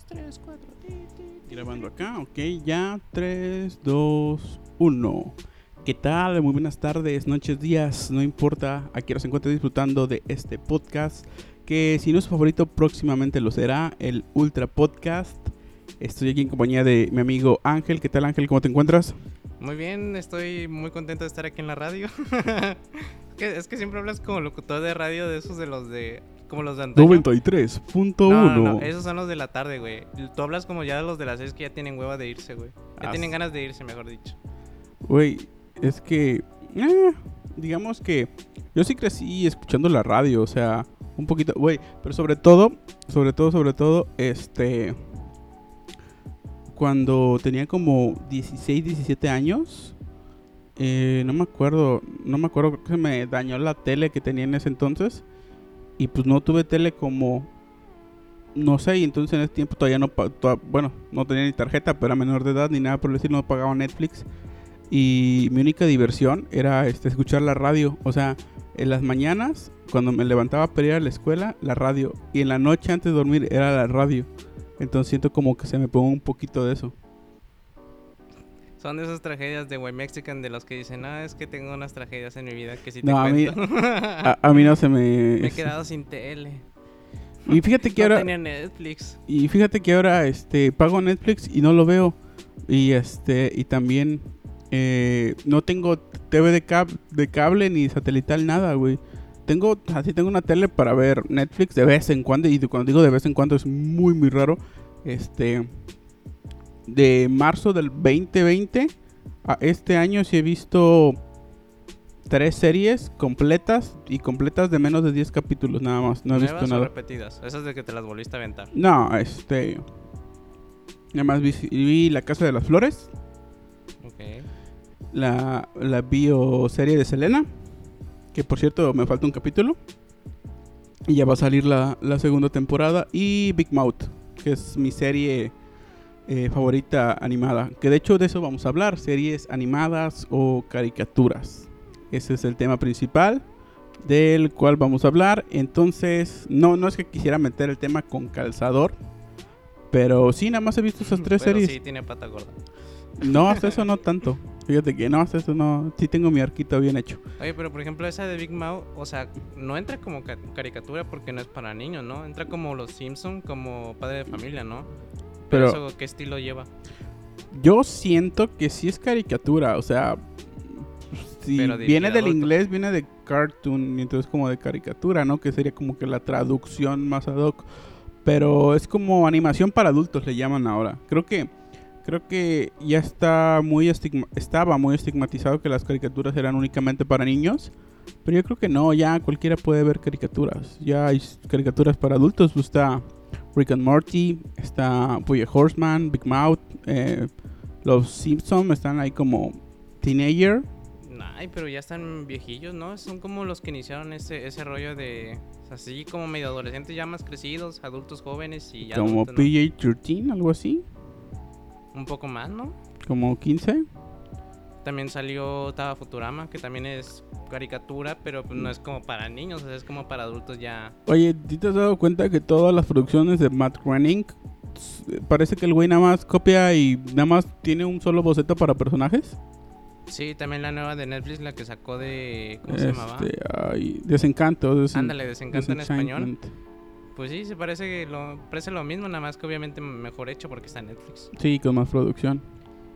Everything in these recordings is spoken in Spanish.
dos, tres, cuatro. Grabando acá, ok, ya. 3, 2, 1. ¿Qué tal? Muy buenas tardes, noches, días, no importa a quién se encuentre disfrutando de este podcast, que si no es su favorito próximamente lo será, el Ultra Podcast. Estoy aquí en compañía de mi amigo Ángel. ¿Qué tal Ángel? ¿Cómo te encuentras? Muy bien, estoy muy contento de estar aquí en la radio. que- es que siempre hablas como locutor de radio de esos de los de... Como los de antaño. 93.1. No, no, no, esos son los de la tarde, güey. Tú hablas como ya de los de las seis que ya tienen hueva de irse, güey. Ya Ah, tienen ganas de irse, mejor dicho. Güey, es que, eh, digamos que yo sí crecí escuchando la radio, o sea, un poquito, güey, pero sobre todo, sobre todo, sobre todo, este, cuando tenía como 16, 17 años, eh, no me acuerdo, no me acuerdo, creo que se me dañó la tele que tenía en ese entonces, y pues no tuve tele como, no sé, y entonces en ese tiempo todavía no, toda- bueno, no tenía ni tarjeta, pero era menor de edad ni nada por estilo, no pagaba Netflix. Y mi única diversión era este, escuchar la radio. O sea, en las mañanas, cuando me levantaba para ir a la escuela, la radio. Y en la noche antes de dormir era la radio. Entonces siento como que se me pegó un poquito de eso. Son de esas tragedias de White Mexican de los que dicen, ah, es que tengo unas tragedias en mi vida que sí te No, a mí- cuento. A, a mí no se me... Me he quedado sin tele. Y fíjate que No ahora... tenía Netflix. Y fíjate que ahora este pago Netflix y no lo veo. Y este y también eh, no tengo TV de, cab- de cable ni satelital nada, güey. Tengo así tengo una tele para ver Netflix de vez en cuando y cuando digo de vez en cuando es muy muy raro. Este de marzo del 2020 a este año sí he visto tres series completas y completas de menos de 10 capítulos nada más. No he ¿Nuevas visto nada. repetidas? Esas de que te las volviste a aventar. No, este. Nada más vi, vi La Casa de las Flores, Ok. la, la bioserie de Selena, que por cierto me falta un capítulo. Y ya va a salir la, la segunda temporada. Y Big Mouth, que es mi serie eh, favorita animada. Que de hecho de eso vamos a hablar, series animadas o caricaturas. Ese es el tema principal del cual vamos a hablar. Entonces, no, no es que quisiera meter el tema con calzador. Pero sí, nada más he visto esas tres Pero series. sí, tiene pata gorda. No, hasta eso no tanto. Fíjate que no, hasta eso no. Sí tengo mi arquito bien hecho. Oye, pero por ejemplo esa de Big Mouth, o sea, no entra como ca- caricatura porque no es para niños, ¿no? Entra como los Simpson, como padre de familia, ¿no? Pero, Pero eso, ¿qué estilo lleva? yo siento que sí es caricatura. O sea, si viene del inglés, viene de cartoon. Y entonces como de caricatura, ¿no? Que sería como que la traducción más ad hoc. Pero es como animación para adultos, le llaman ahora. Creo que. Creo que ya está muy estigma- estaba muy estigmatizado que las caricaturas eran únicamente para niños. Pero yo creo que no, ya cualquiera puede ver caricaturas. Ya hay caricaturas para adultos. Pues está Rick and Morty, está Boya Horseman, Big Mouth, eh, los Simpsons están ahí como teenager. Ay, pero ya están viejillos, ¿no? Son como los que iniciaron ese, ese rollo de... Así como medio adolescentes ya más crecidos, adultos jóvenes y ya como adultos, ¿no? PJ-13, algo así. Un poco más, ¿no? Como 15. También salió Taba Futurama, que también es caricatura, pero pues, no es como para niños, es como para adultos ya. Oye, ¿sí ¿te has dado cuenta que todas las producciones de Matt Groening s- parece que el güey nada más copia y nada más tiene un solo boceto para personajes? Sí, también la nueva de Netflix, la que sacó de... ¿Cómo se llamaba? Este, ay, Desencanto. desen- Ándale, Desencanto en español. Pues sí, se parece que lo, parece lo mismo, nada más que obviamente mejor hecho porque está en Netflix. Sí, con más producción.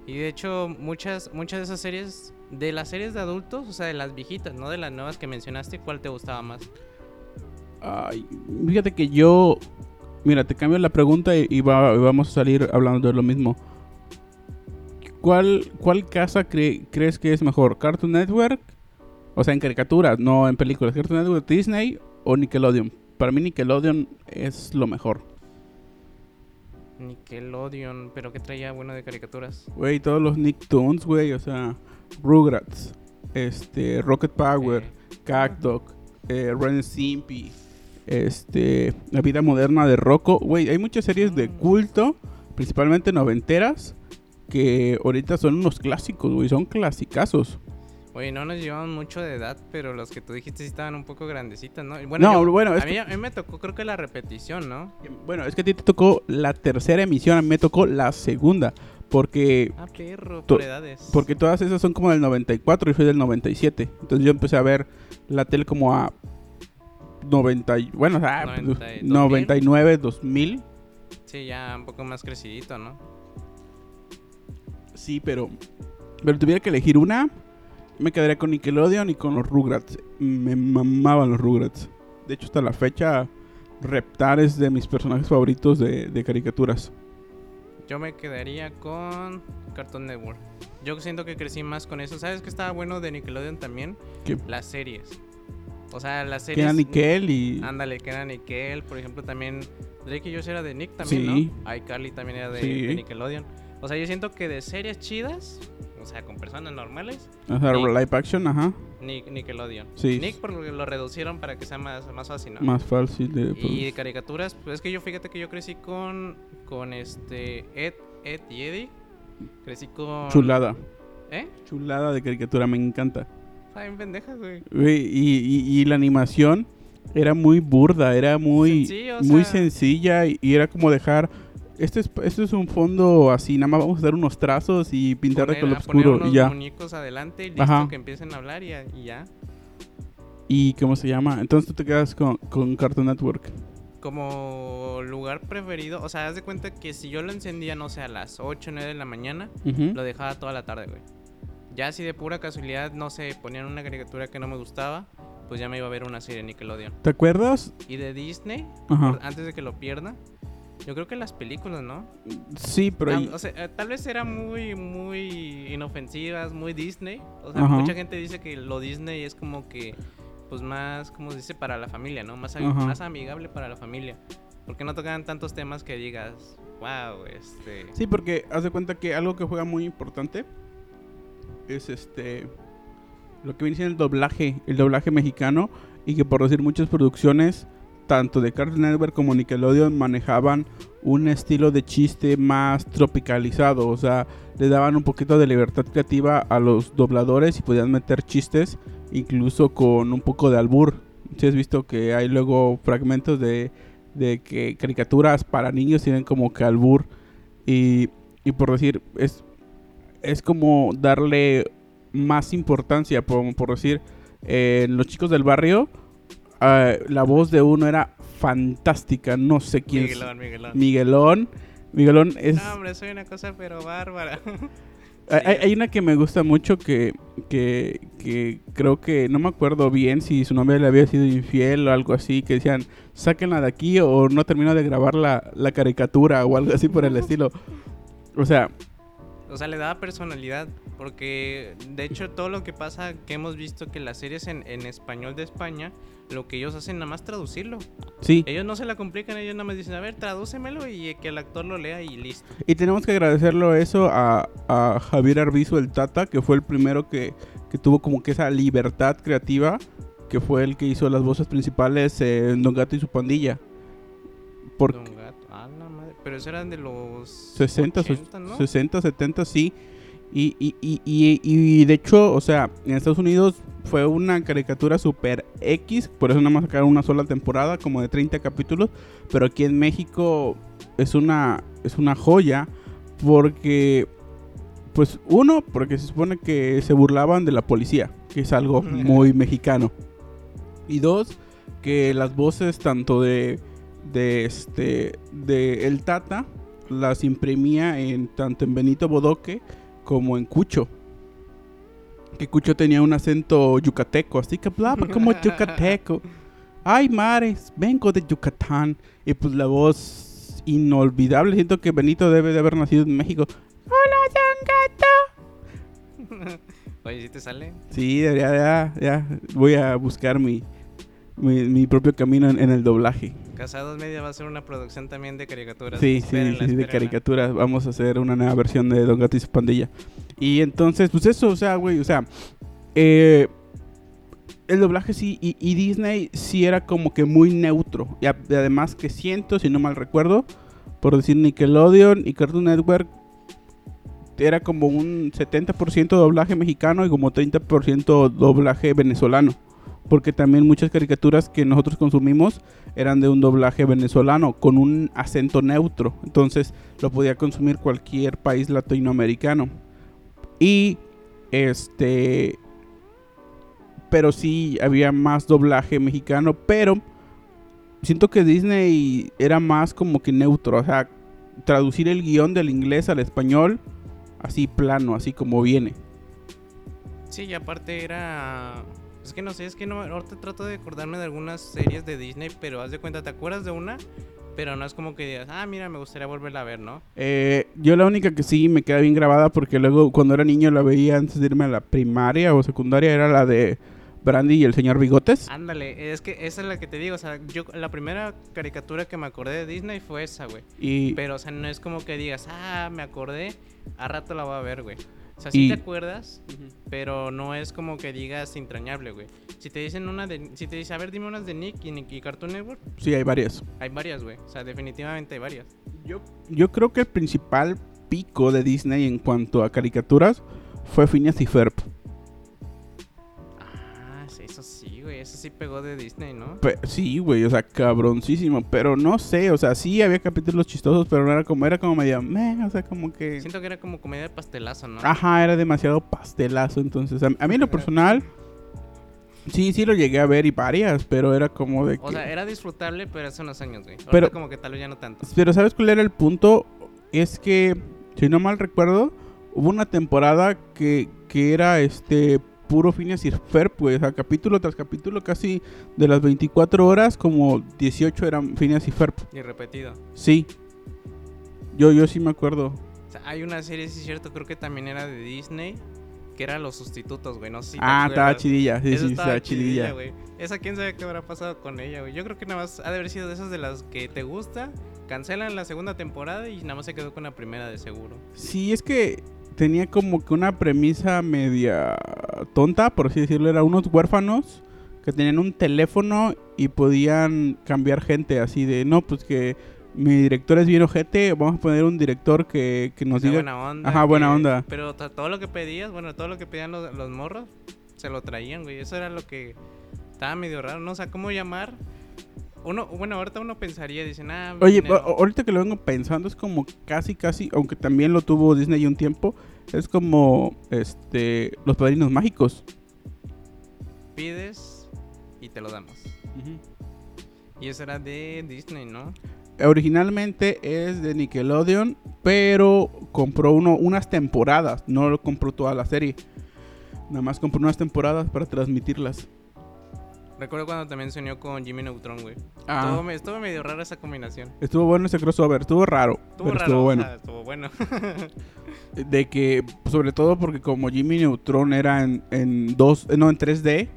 Y de hecho, muchas, muchas de esas series, de las series de adultos, o sea, de las viejitas, no de las nuevas que mencionaste, ¿cuál te gustaba más? Ay, fíjate que yo. Mira, te cambio la pregunta y, y va- y vamos a salir hablando de lo mismo. ¿Cuál, cuál casa cre- crees que es mejor? ¿Cartoon Network? O sea, en caricaturas, no en películas. ¿Cartoon Network, Disney o Nickelodeon? Para mí Nickelodeon es lo mejor. Nickelodeon, pero ¿qué traía bueno de caricaturas? Güey, todos los Nicktoons, güey. O sea, Rugrats, este, Rocket Power, Eh, Cactus, eh, Ren and Stimpy, este, La vida moderna de Rocco. Güey, hay muchas series de Mm. culto, principalmente noventeras, que ahorita son unos clásicos, güey, son clasicazos. Oye, no nos llevamos mucho de edad, pero los que tú dijiste sí estaban un poco grandecitos, ¿no? Bueno, No, yo- bueno, a, mí, que- a mí me tocó creo que la repetición, ¿no? Bueno, es que a ti te tocó la tercera emisión, a mí me tocó la segunda. Porque, Ah, perro, por edades. porque todas esas son como del 94 y soy del 97. Entonces yo empecé a ver la tele como a 90, y- bueno, o sea, 90 y 99, 2000. Sí, ya un poco más crecidito, ¿no? Sí, pero, pero tuviera que elegir una, me quedaría con Nickelodeon y con los Rugrats. Me mamaban los Rugrats. De hecho, hasta la fecha, Reptar es de mis personajes favoritos de, de caricaturas. Yo me quedaría con Cartoon Network. Yo siento que crecí más con eso. ¿Sabes qué estaba bueno de Nickelodeon también? ¿Qué? Las series. O sea, las Que series... era Nickel y... Ándale, que era Nickel. Por ejemplo, también Drake y Josh era de Nick también, Sí. ¿no? iCarly también era de, Sí. de Nickelodeon. O sea, yo siento que de series chidas, o sea, con personas normales, O sea, Nick. live action, ajá. Nick, Nickelodeon. Sí. Nick porque lo reducieron para que sea más, más fácil, ¿no? Más fácil de... Y de caricaturas, pues es que yo fíjate que yo crecí con con este Ed, Ed y Eddie. Crecí con Chulada. ¿Eh? Chulada de caricatura, me encanta. Está bien pendeja, güey. Y, y- y la animación era muy burda, era muy, Sencillo, muy sea- sencilla y, y era como dejar... Este es, este es un fondo así, nada más vamos a dar unos trazos y pintar de Poner- color a poner oscuro unos y ya. muñecos adelante y listo Ajá. que empiecen a hablar y, ya- y ya. ¿Y cómo se llama? Entonces tú te quedas con, con Cartoon Network. Como lugar preferido, o sea, haz de cuenta que si yo lo encendía, no sé, a las 8 o 9 de la mañana, lo dejaba toda la tarde, güey. Ya si de pura casualidad, no sé, ponían una caricatura que no me gustaba, pues ya me iba a ver una serie de Nickelodeon. ¿Te acuerdas? Y de Disney, Ajá. antes de que lo pierda, yo creo que las películas, ¿no? Sí, pero... Ah, ahí- o sea, eh, tal vez eran muy, muy inofensivas, muy Disney. O sea, Ajá. mucha gente dice que lo Disney es como que, pues más, como se dice, para la familia, ¿no? Más, Ajá. más amigable para la familia. Porque no tocan tantos temas que digas, wow, este... Sí, porque haz de cuenta que algo que juega muy importante es este lo que viene siendo el doblaje, el doblaje mexicano y que por decir muchas producciones tanto de Cartoon Network como Nickelodeon manejaban un estilo de chiste más tropicalizado, o sea, le daban un poquito de libertad creativa a los dobladores y podían meter chistes incluso con un poco de albur. Si has visto que hay luego fragmentos de, de que caricaturas para niños tienen como que albur y, y por decir, es, es como darle más importancia, por, por decir, eh, los chicos del barrio, ah, la voz de uno era fantástica, no sé quién es. Miguelón, Miguelón. Miguelón. Miguelón es... No, hombre, soy una cosa pero bárbara. Hay, Sí. hay- hay una que me gusta mucho que, que, que creo que no me acuerdo bien si su novia le había sido infiel o algo así, que decían, sáquenla de aquí o no termino de grabar la, la caricatura o algo así por el estilo. O sea, O sea, le daba personalidad. Porque, de hecho, todo lo que pasa, que hemos visto que las series en, en español de España, lo que ellos hacen nada más traducirlo. sí. Ellos no se la complican, ellos nada más dicen, a ver, tradúcemelo y que el actor lo lea y listo. Y tenemos que agradecerlo eso a, a Javier Arbizu, el Tata, que fue el primero que, que tuvo como que esa libertad creativa, que fue el que hizo las voces principales en Don Gato y su pandilla. Porque... Pero eso eran de los 60, 80, ¿no? 60, 70, sí. Y, y, y, y, y de hecho, o sea, en Estados Unidos fue una caricatura super X, por eso nada más sacaron una sola temporada, como de 30 capítulos, pero aquí en México es una, es una joya, porque, pues uno, porque se supone que se burlaban de la policía, que es algo muy mexicano. Y dos, que las voces tanto de, de este, de El Tata, las imprimía en tanto en Benito Bodoque como en Cucho. Que Cucho tenía un acento yucateco, así que hablaba como yucateco. Ay, mares, vengo de Yucatán. Y pues la voz inolvidable. Siento que Benito debe de haber nacido en México. Oye, ¿sí te sale? Sí, debería, ya, ya. Voy a buscar mi, mi, mi propio camino en, en el doblaje. Casados Media va a ser una producción también de caricaturas. Sí, sí, Espérenla, sí, de espérenla. caricaturas. Vamos a hacer una nueva versión de Don Gato y su pandilla. Y entonces, pues eso, o sea, güey, o sea, eh, el doblaje sí, y, y Disney sí era como que muy neutro. Y, a- y además que siento, si no mal recuerdo, por decir Nickelodeon y Cartoon Network, era como un 70% doblaje mexicano y como 30% doblaje venezolano. Porque también muchas caricaturas que nosotros consumimos eran de un doblaje venezolano con un acento neutro. Entonces lo podía consumir cualquier país latinoamericano. Y este. Pero sí había más doblaje mexicano. Pero siento que Disney era más como que neutro. O sea, traducir el guion del inglés al español así plano, así como viene. Sí, y aparte era... Es que no sé, es que no, ahorita trato de acordarme de algunas series de Disney, pero haz de cuenta, ¿te acuerdas de una? Pero no es como que digas, ah, mira, me gustaría volverla a ver, ¿no? Eh, yo la única que sí me queda bien grabada porque luego cuando era niño la veía antes de irme a la primaria o secundaria era la de Brandy y el señor Bigotes. Ándale, es que esa es la que te digo, o sea, yo la primera caricatura que me acordé de Disney fue esa, güey. Y Pero, o sea, no es como que digas, ah, me acordé, a rato la voy a ver, güey. O sea, sí Y- te acuerdas, pero no es como que digas entrañable, güey. Si te dicen una de, si te dice, a ver, dime unas de Nick y, Nick y Cartoon Network, sí, hay varias. hay varias, güey. O sea, definitivamente hay varias. Yo, yo creo que el principal pico de Disney en cuanto a caricaturas fue Phineas y Ferb. Sí, pegó de Disney, ¿no? Pe- sí, güey, o sea, cabroncísimo. Pero no sé, o sea, sí había capítulos chistosos, pero no era como, era como medio, meh, o sea, como que... Siento que era como comedia de pastelazo, ¿no? Ajá, era demasiado pastelazo. Entonces, a, a mí en lo personal, sí, sí lo llegué a ver y varias, pero era como de que. O sea, era disfrutable, pero hace unos años, güey. Ahorita Pero- como que tal vez ya no tanto. Pero ¿sabes cuál era el punto? Es que, si no mal recuerdo, hubo una temporada que, que era este puro Phineas y Ferb, pues, sea, capítulo tras capítulo, casi de las 24 horas, como 18 eran Phineas y Ferb. Y repetido. Sí. Yo, yo sí me acuerdo. O sea, hay una serie, sí es cierto, creo que también era de Disney, que era Los Sustitutos, güey. No sé si ah, estaba chidilla. Sí, Esa sí, estaba estaba chidilla. güey. Esa quién sabe qué habrá pasado con ella, güey. Yo creo que nada más ha de haber sido de esas de las que te gusta, cancelan la segunda temporada y nada más se quedó con la primera de seguro. Sí, es que tenía como que una premisa media tonta, por así decirlo. Era unos huérfanos que tenían un teléfono y podían cambiar gente así de, no, pues que mi director es bien ojete, vamos a poner un director que, que nos O sea, diga... buena onda. Ajá, buena onda. Pero to- todo lo que pedías, bueno, todo lo que pedían los, los morros, se lo traían, güey. Eso era lo que estaba medio raro, ¿no? O sea, ¿cómo llamar? Uno, bueno, ahorita uno pensaría, dicen, ah, Oye, ahorita que lo vengo pensando es como casi, casi, aunque también lo tuvo Disney un tiempo, es como, este, los padrinos mágicos. pides y te lo damos. Y eso era de Disney, ¿no? Originalmente es de Nickelodeon, pero compró uno, unas temporadas, no lo compró toda la serie. Nada más compró unas temporadas para transmitirlas. Recuerdo cuando también se unió con Jimmy Neutron, güey. Ah. Estuvo, me- estuvo medio rara esa combinación. Estuvo bueno ese crossover, estuvo raro, Estuvo pero raro, estuvo o bueno. sea, estuvo bueno. De que, sobre todo porque como Jimmy Neutron era en, en dos, eh, no, en 3D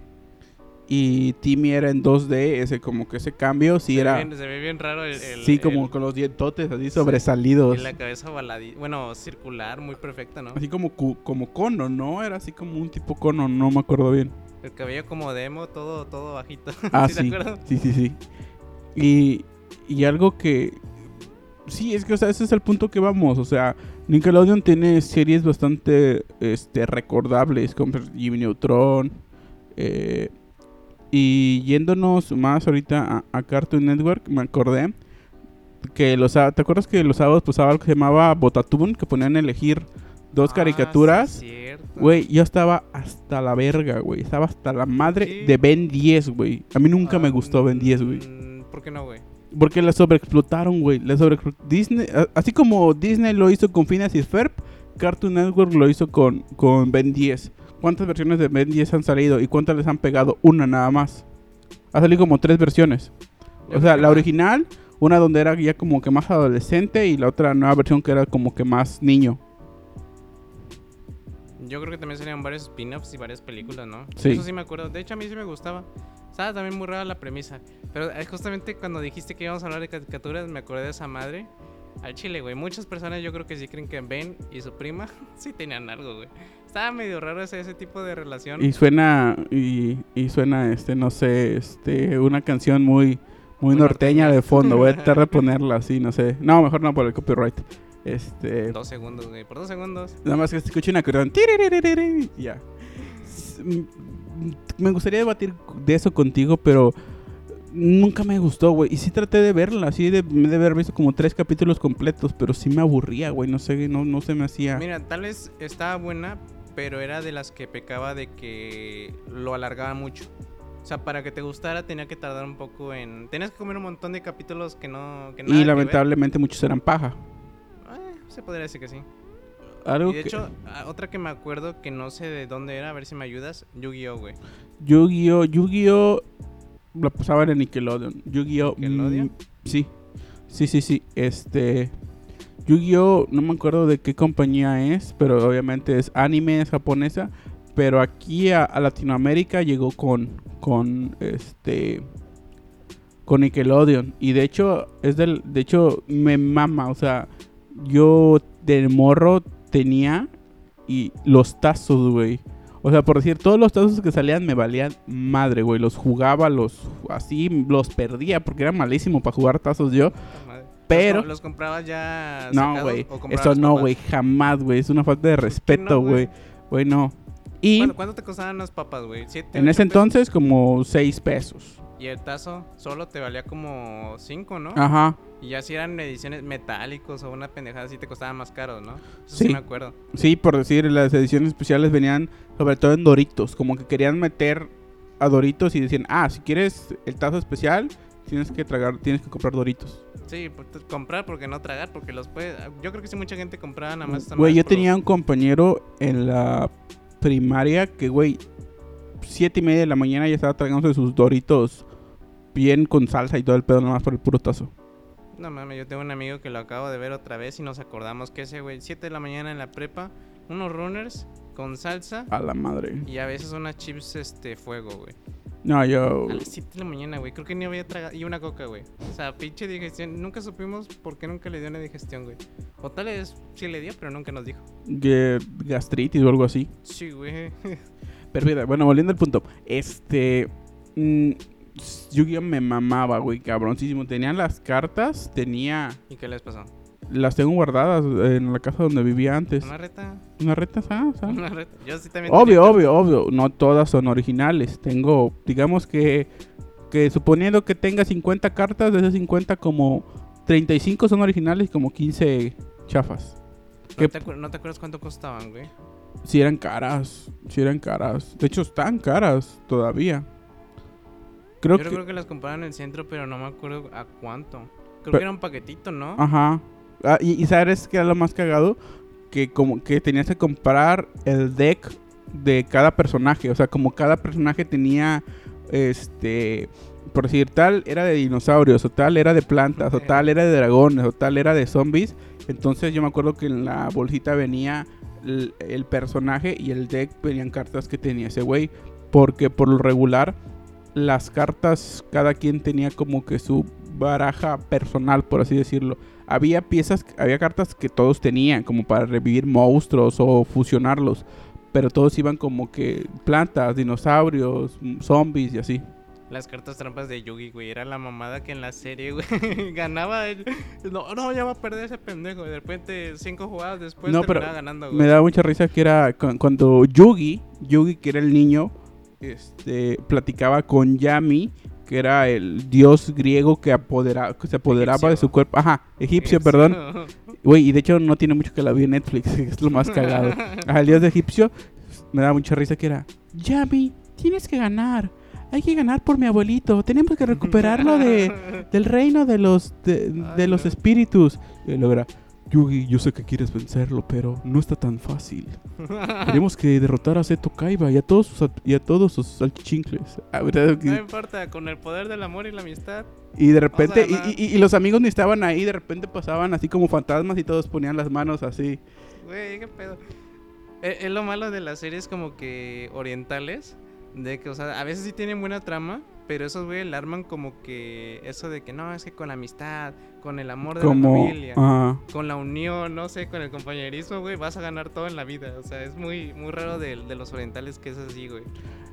y Timmy era en 2D, ese como que ese cambio sí se, era, ve bien, se ve bien raro el... el- sí como el- con los dientotes así sobresalidos. y la cabeza baladita, bueno, circular, muy perfecta, ¿no? Así como, como cono, ¿no? Era así como un tipo cono, no me acuerdo bien. El cabello como demo, todo, todo bajito. Ah, ¿Sí sí. Sí, sí, sí. Y, y algo que... Sí, es que, o sea, ese es el punto que vamos. O sea, Nickelodeon tiene series bastante este, recordables, como Jimmy Neutron. eh, y yéndonos más ahorita a, a Cartoon Network, me acordé que los... ¿Te acuerdas que los sábados pasaba algo que se llamaba Botatún? Que ponían a elegir dos Ah, caricaturas. sí. Güey, yo estaba hasta la verga, güey. Estaba hasta la madre ¿Qué? de Ben 10, güey. A mí nunca me Ah, gustó Ben 10, güey. mm, ¿Por qué no, güey? Porque la sobreexplotaron, güey. La Disney, así como Disney lo hizo con Phineas y Ferb, Cartoon Network lo hizo con, con Ben 10. ¿Cuántas versiones de Ben 10 han salido y cuántas les han pegado? Una nada más. Ha salido como tres versiones. O sea, la original, una donde era ya como que más adolescente y la otra nueva versión que era como que más niño. Yo creo que también salían varios spin-offs y varias películas, ¿no? Sí. Eso sí me acuerdo. De hecho, a mí sí me gustaba. Estaba también muy rara la premisa. Pero eh, justamente cuando dijiste que íbamos a hablar de caricaturas, me acordé de esa madre. Al chile, güey. Muchas personas yo creo que sí creen que Ben y su prima sí tenían algo, güey. Estaba medio raro ese, ese tipo de relación. Y suena, y, y suena, este, no sé, este, una canción muy, muy, Muy norteña norteña. de fondo. Voy a tratar de ponerla así, no sé. No, mejor no por el copyright. Este, Dos segundos, güey. Por dos segundos. nada más que se escuche una acordeón. Ya. Me gustaría debatir de eso contigo, pero nunca me gustó, güey. Y sí traté de verla, sí de, de haber visto como tres capítulos completos, pero sí me aburría, güey. No sé, no, no se me hacía. Mira, tal vez estaba buena, pero era de las que pecaba de que lo alargaba mucho. O sea, para que te gustara tenía que tardar un poco en... Tenías que comer un montón de capítulos que no... Que nada Y que lamentablemente muchos eran paja. Se podría decir que sí. Algo Y de que- hecho, a- otra que me acuerdo que no sé de dónde era, a ver si me ayudas, Yu-Gi-Oh, güey. Yu-Gi-Oh! Yu-Gi-Oh! La pasaban en Nickelodeon. Yu-Gi-Oh! mm, ¿Nickelodeon? sí. Sí, sí, sí. Este. Yu-Gi-Oh! No me acuerdo de qué compañía es, pero obviamente es anime, es japonesa. Pero aquí a, a Latinoamérica llegó con. Con este. Con Nickelodeon. Y de hecho, es del. De hecho, me mama. O sea, yo de morro tenía. Y los tazos, güey. O sea, por decir, todos los tazos que salían me valían madre, güey. Los jugaba, los así, los perdía porque era malísimo para jugar tazos yo. Pero- ¿Los, co- los comprabas ya No, güey. Eso no, güey. Jamás, güey. Es una falta de respeto, güey? no. Y ¿Cuánto, cuánto te costaban las papas, güey? ¿Siete, en ese pesos? entonces, como 6 pesos. Y el tazo solo te valía como 5, ¿no? Ajá. Y ya si eran ediciones metálicos o una pendejada así te costaban más caro, ¿no? Eso Sí. sí me acuerdo. Sí, por decir, las ediciones especiales venían sobre todo en Doritos. Como que querían meter a Doritos y decían, ah, si quieres el tazo especial, tienes que tragar, tienes que comprar Doritos. Sí, por- t- comprar porque no tragar, porque los puede... Yo creo que sí mucha gente compraba nada más. Güey, yo por tenía un compañero en la primaria que, güey, siete y media de la mañana ya estaba tragándose sus Doritos bien con salsa y todo el pedo, nomás por el puro tazo. No mames, yo tengo un amigo que lo acabo de ver otra vez y nos acordamos que ese güey, 7 de la mañana en la prepa, unos runners con salsa A la madre. y a veces unas chips este fuego, güey. No, yo. A las 7 de la mañana, güey. Creo que ni había tragado. Y una coca, güey. O sea, pinche digestión. Nunca supimos por qué nunca le dio una digestión, güey. O tal vez sí le dio, pero nunca nos dijo. que gastritis o algo así. Sí, güey. Mira, bueno, volviendo al punto. Este. mm, Yu-Gi-Oh! me mamaba, güey, cabroncísimo. Tenía las cartas, tenía. ¿Y qué les pasó? Las tengo guardadas en la casa donde vivía antes. ¿Una reta? Una reta, ¿sabes? ¿sabes? Una reta. Yo sí también. Obvio, tenía- obvio, obvio. No todas son originales. Tengo, digamos que, que suponiendo que tenga 50 cartas, de esas 50 como 35 son originales y como 15 chafas. ¿No ¿Qué- te, no te acuerdas cuánto costaban, güey? Si eran caras, si eran caras. De hecho, están caras todavía. Creo Yo que... creo que las compraban en el centro, pero no me acuerdo a cuánto. Creo Pero- que era un paquetito, ¿no? Ajá. Ah, y, y sabes que era lo más cagado que como que tenías que comprar el deck de cada personaje, o sea, como cada personaje tenía este por decir tal era de dinosaurios o tal era de plantas o tal era de dragones o tal era de zombies, entonces yo me acuerdo que en la bolsita venía el, el personaje y el deck venían cartas que tenía ese güey, porque por lo regular las cartas cada quien tenía como que su baraja personal, por así decirlo. Había piezas, había cartas que todos tenían, como para revivir monstruos o fusionarlos. Pero todos iban como que plantas, dinosaurios, mm, zombies y así. Las cartas trampas de Yugi, güey. Era la mamada que en la serie, güey, ganaba. el- No, no, ya va a perder ese pendejo. Y de repente, cinco jugadas después, No, pero ganando, güey. Me da mucha risa que era cu- cuando Yugi, Yugi que era el niño, este, platicaba con Yami, que era el dios griego que, apodera- que se apoderaba de su cuerpo. Ajá, egipcio, perdón. Güey, y de hecho no tiene mucho que la vi en Netflix, es lo más cagado. Ajá, el dios de egipcio me da mucha risa que era, Yami, tienes que ganar. Hay que ganar por mi abuelito. Tenemos que recuperarlo de, del reino de los de, de los espíritus. Y luego era, Yugi, yo sé que quieres vencerlo, pero no está tan fácil. Tenemos que derrotar a Seto Kaiba y a todos sus, y a todos sus salchichincles. No importa, con el poder del amor y la amistad. Y de repente, y, y- y los amigos ni estaban ahí, de repente pasaban así como fantasmas y todos ponían las manos así. Güey, qué pedo. Eh, Es, lo malo de las series como que orientales. De que, o sea, a veces sí tienen buena trama. Pero esos, güey, le arman como que eso de que no, es que con la amistad, con el amor de la familia, con la unión, no sé, con el compañerismo, güey, vas a ganar todo en la vida. O sea, es muy, muy raro de, de los orientales que es así, güey.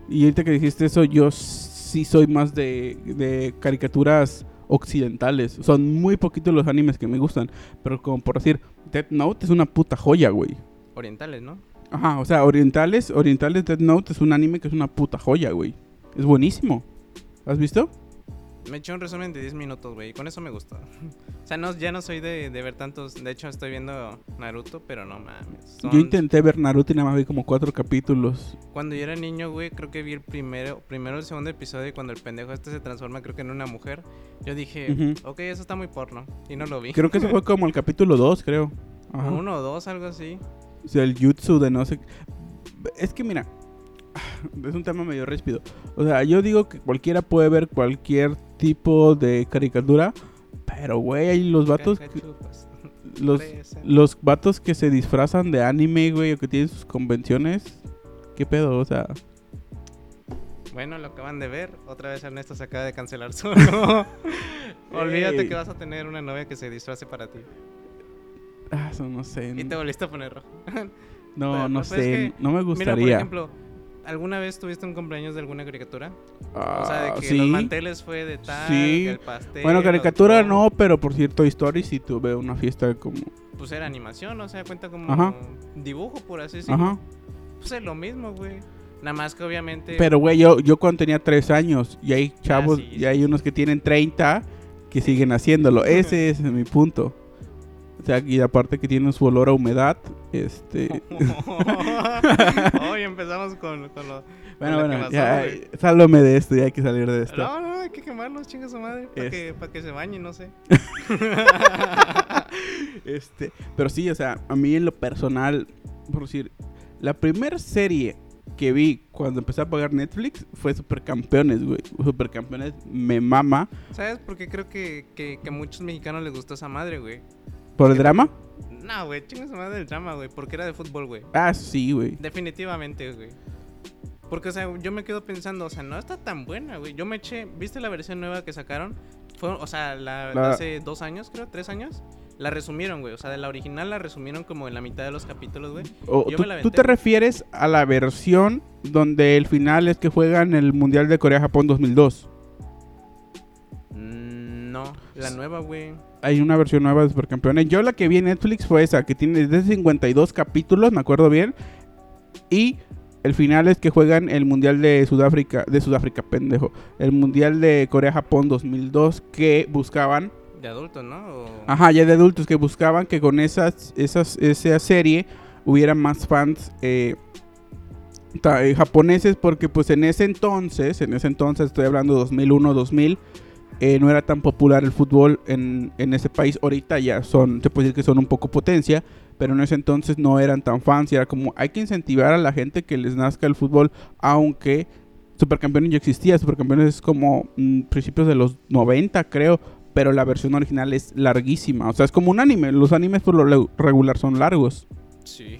Y ahorita que dijiste eso, yo sí soy más de, de caricaturas occidentales. Son muy poquitos los animes que me gustan. Pero como por decir, Death Note es una puta joya, güey. Orientales, ¿no? Ajá, o sea, orientales, orientales Death Note es un anime que es una puta joya, güey. Es buenísimo. ¿Has visto? Me eché un resumen de 10 minutos, güey. Y con eso me gustó. o sea, no, ya no soy de, de ver tantos. De hecho, estoy viendo Naruto, pero no mames. Yo son- intenté ver Naruto y nada más vi como cuatro capítulos. Cuando yo era niño, güey, creo que vi el primero, primero el segundo episodio y cuando el pendejo este se transforma, creo que en una mujer. Yo dije, Ujú. ok, eso está muy porno. Y no lo vi. Creo que ese fue como el capítulo 2, creo. Ajá. Uno o dos, algo así. O sea, el jutsu de no sé. Es que mira, es un tema medio ríspido. O sea, yo digo que cualquiera puede ver cualquier tipo de caricatura, pero güey, hay los vatos, que- Cacachupas. los, los vatos que se disfrazan de anime, güey, o que tienen sus convenciones. ¿Qué pedo? O sea, Bueno, lo acaban de ver. Otra vez Ernesto se acaba de cancelar solo. Olvídate que vas a tener una novia que se disfrace para ti. ah, eso no sé. Y te volviste a poner rojo. No, Pero, no pues, es sé, que, no me Mira, por gustaría. ejemplo, ¿alguna vez tuviste un cumpleaños de alguna caricatura? o sea, de Ah, que sí. los manteles fue de tal, Sí. el pastel. Bueno, caricatura no, pero por cierto, Story sí tuve una fiesta como... Pues era animación, o sea, cuenta como Ajá. dibujo, por así decirlo. Ajá. Pues es lo mismo, güey. Nada más que obviamente. Pero, güey, yo, yo cuando tenía tres años, y hay chavos, Ah, sí, y hay unos que tienen 30 que siguen haciéndolo. Ese es mi punto. O sea, y aparte que tienen su olor a humedad, este... Hoy empezamos con, con lo. bueno, bueno, ya, sálvame de esto, ya hay que salir de esto. No, no, hay que quemarlos, chinga su madre. Para que, pa' que se bañen, no sé. Este, pero sí, o sea, a mí en lo personal, por decir, la primera serie que vi cuando empecé a pagar Netflix fue Supercampeones, güey. Supercampeones me mama. ¿Sabes? Porque creo que, que, que a muchos mexicanos les gustó esa madre, güey. ¿Por el drama? No, güey, chinga su madre el drama, güey. Porque era de fútbol, güey. Ah, sí, güey. Definitivamente, güey. Porque, o sea, yo me quedo pensando, o sea, no está tan buena, güey. Yo me eché, ¿viste la versión nueva que sacaron? Fue, o sea, la, de La- hace dos años, creo, tres años. La resumieron, güey. O sea, de la original la resumieron como en la mitad de los capítulos, güey. O, Yo ¿tú, tú te refieres a la versión donde el final es que juegan el Mundial de Corea-Japón 2002? La nueva, güey. Hay una versión nueva de Supercampeones. Yo la que vi en Netflix fue esa, que tiene desde 52 capítulos, me acuerdo bien. Y el final es que juegan el Mundial de Sudáfrica, de Sudáfrica, pendejo. El Mundial de Corea-Japón 2002 que buscaban, De adultos, ¿no? O- ajá, ya de adultos, que buscaban que con esas, esas, esa serie hubiera más fans eh, eh, japoneses porque pues en ese entonces, en ese entonces estoy hablando 2001, 2000, eh, no era tan popular el fútbol en, en ese país. Ahorita ya son, se puede decir que son un poco potencia, pero en ese entonces no eran tan fans y era como hay que incentivar a la gente que les nazca el fútbol, aunque Supercampeones ya existía, Supercampeones es como mm, principios de los 90 creo, pero la versión original es larguísima, o sea, es como un anime, los animes por lo regular son largos. Sí.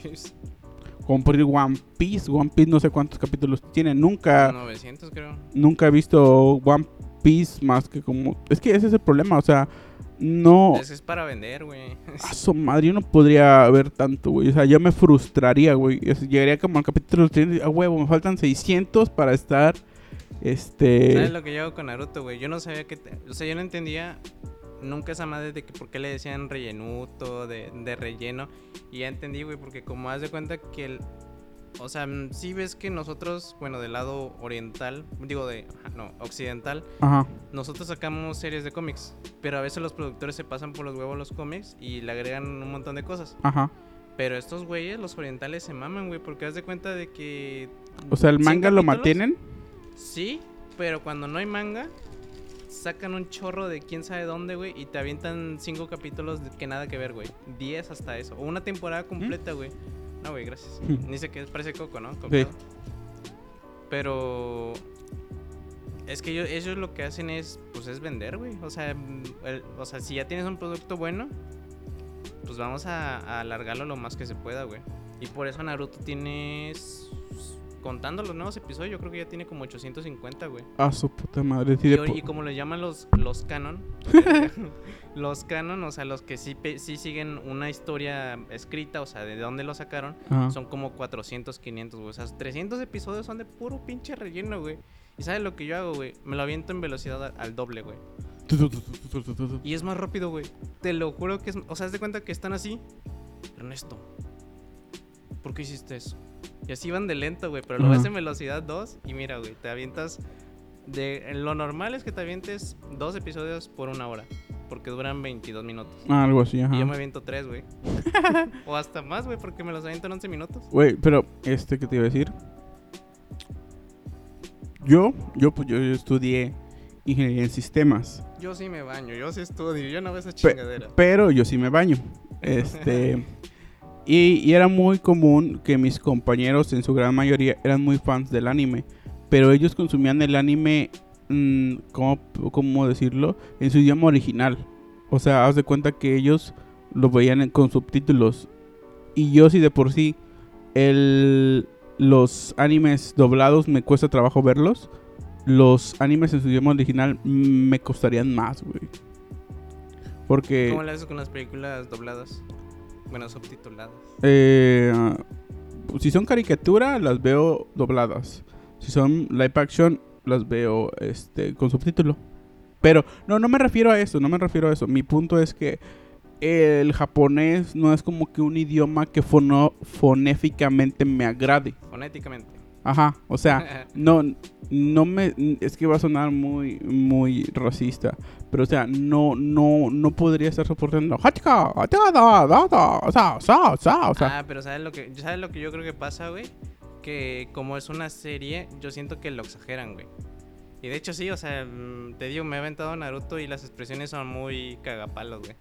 Como por One Piece, One Piece no sé cuántos capítulos tiene, nunca 900, creo. nunca he visto One Piece más que como... Es que ese es el problema, o sea, no... Ese es para vender, güey. A su madre, yo no podría ver tanto, güey. O sea, yo me frustraría, güey. Llegaría como al capítulo 30 y, ah, huevo, me faltan 600 para estar, este... ¿Sabes lo que yo hago con Naruto, güey? Yo no sabía que... te- O sea, yo no entendía nunca esa madre de que por qué le decían rellenuto, de, de relleno. Y ya entendí, güey, porque como haz de cuenta que el... O sea, mm, sí ves que nosotros, bueno, del lado oriental, digo de... No, occidental, Ajá. nosotros sacamos series de cómics. Pero a veces los productores se pasan por los huevos los cómics y le agregan un montón de cosas. Ajá. Pero estos güeyes, los orientales, se maman, güey, porque haz de cuenta de que... O sea, el 100 manga lo mantienen. Sí, pero cuando no hay manga, sacan un chorro de quién sabe dónde, güey, y te avientan cinco capítulos que nada que ver, güey. Diez hasta eso. O una temporada completa, güey. No, güey, gracias. Ni sé qué es, parece Coco, ¿no? Sí. Pero... Es que ellos, ellos lo que hacen es, pues es vender, güey. O sea, el- o sea, si ya tienes un producto bueno, pues vamos a, a alargarlo lo más que se pueda, güey. Y por eso Naruto tiene, contando los nuevos episodios, yo creo que ya tiene como 850, güey. A su puta madre. sí, Y, como le llaman los, los canon, los canon, o sea, los que sí, sí siguen una historia escrita, o sea, de dónde lo sacaron, Ajá. son como 400, 500, güey. O sea, 300 episodios son de puro pinche relleno, güey. ¿Y sabes lo que yo hago, güey? Me lo aviento en velocidad al, al doble, güey. Y es más rápido, güey. Te lo juro que es. O sea, haz de cuenta que están así. Ernesto, ¿por qué hiciste eso? Y así van de lento, güey. Pero lo Ajá. ves en velocidad 2 y mira, güey, te avientas. De, lo normal es que te avientes dos episodios por una hora. Porque duran 22 minutos. Ah, algo así, Y yo ajá. me aviento tres, güey. o hasta más, güey, porque me los aviento en 11 minutos. Güey, pero, este, ¿qué te iba a decir? Yo, yo, pues, yo estudié ingeniería en sistemas. Yo sí me baño, yo sí estudio, yo no veo esa Pe- chingadera. Pero yo sí me baño. Este. Y, era muy común que mis compañeros, en su gran mayoría, eran muy fans del anime. Pero ellos consumían el anime. mm, ¿cómo, ¿Cómo decirlo? En su idioma original. O sea, haz de cuenta que ellos lo veían con subtítulos. Y yo, sí de por sí, los animes doblados me cuesta trabajo verlos. Los animes en su idioma original me costarían más, güey. Porque. ¿Cómo le haces con las películas dobladas? Bueno, subtituladas. Eh, si son caricatura, las veo dobladas. Si son live action, las veo este, con subtítulo. Pero no, no me refiero a eso, no me refiero a eso. Mi punto es que el japonés no es como que un idioma que fono, fonéficamente me agrade. Fonéticamente. Ajá, o sea, no, no me, es que va a sonar muy, muy racista, pero o sea, no, no, no podría estar soportando. O sea, o sea, o sea, o sea, ah, pero ¿sabes lo, que, ¿sabes lo que yo creo que pasa, güey? Que como es una serie, yo siento que lo exageran, güey. Y de hecho sí, o sea, mm, te digo, me he aventado Naruto y las expresiones son muy cagapalos, güey.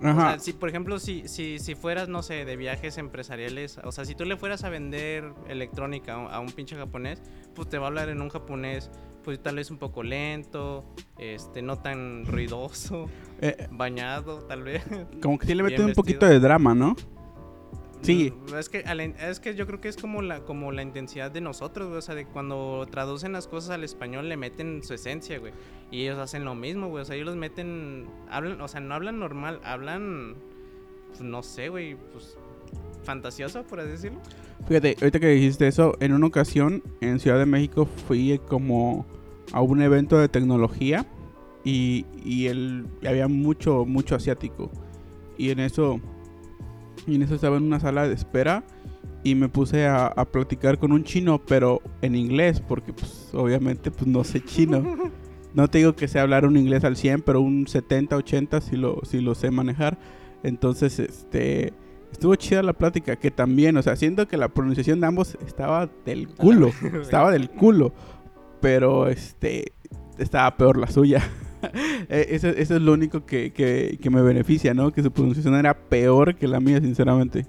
O sea, si por ejemplo, si, si, si fueras, no sé, de viajes empresariales, o sea, si tú le fueras a vender electrónica a un, pinche japonés, pues te va a hablar en un japonés, pues tal vez un poco lento, este, no tan ruidoso, Eh, bañado, tal vez. como que sí le bien meten un poquito de drama, ¿no? Sí. Es que, es que yo creo que es como la, como la intensidad de nosotros, güey. O sea, de cuando traducen las cosas al español le meten su esencia, güey. Y ellos hacen lo mismo, güey. O sea, ellos los meten. Hablan, o sea, no hablan normal, hablan. Pues no sé, güey. Pues fantasioso, por así decirlo. Fíjate, ahorita que dijiste eso, en una ocasión en Ciudad de México fui como a un evento de tecnología y, y el, y había mucho, mucho asiático. Y en eso, y en eso estaba en una sala de espera y me puse a, a platicar con un chino, pero en inglés, porque pues obviamente pues no sé chino. No te digo que sé hablar un inglés al 100, pero un 70, 80 sí lo, sí lo sé manejar. Entonces, este... Estuvo chida la plática, que también, o sea, siento que la pronunciación de ambos estaba del culo, estaba del culo, pero este, estaba peor la suya. Eh, eso, eso es lo único que, que, que me beneficia, ¿no? Que su pronunciación era peor que la mía, sinceramente.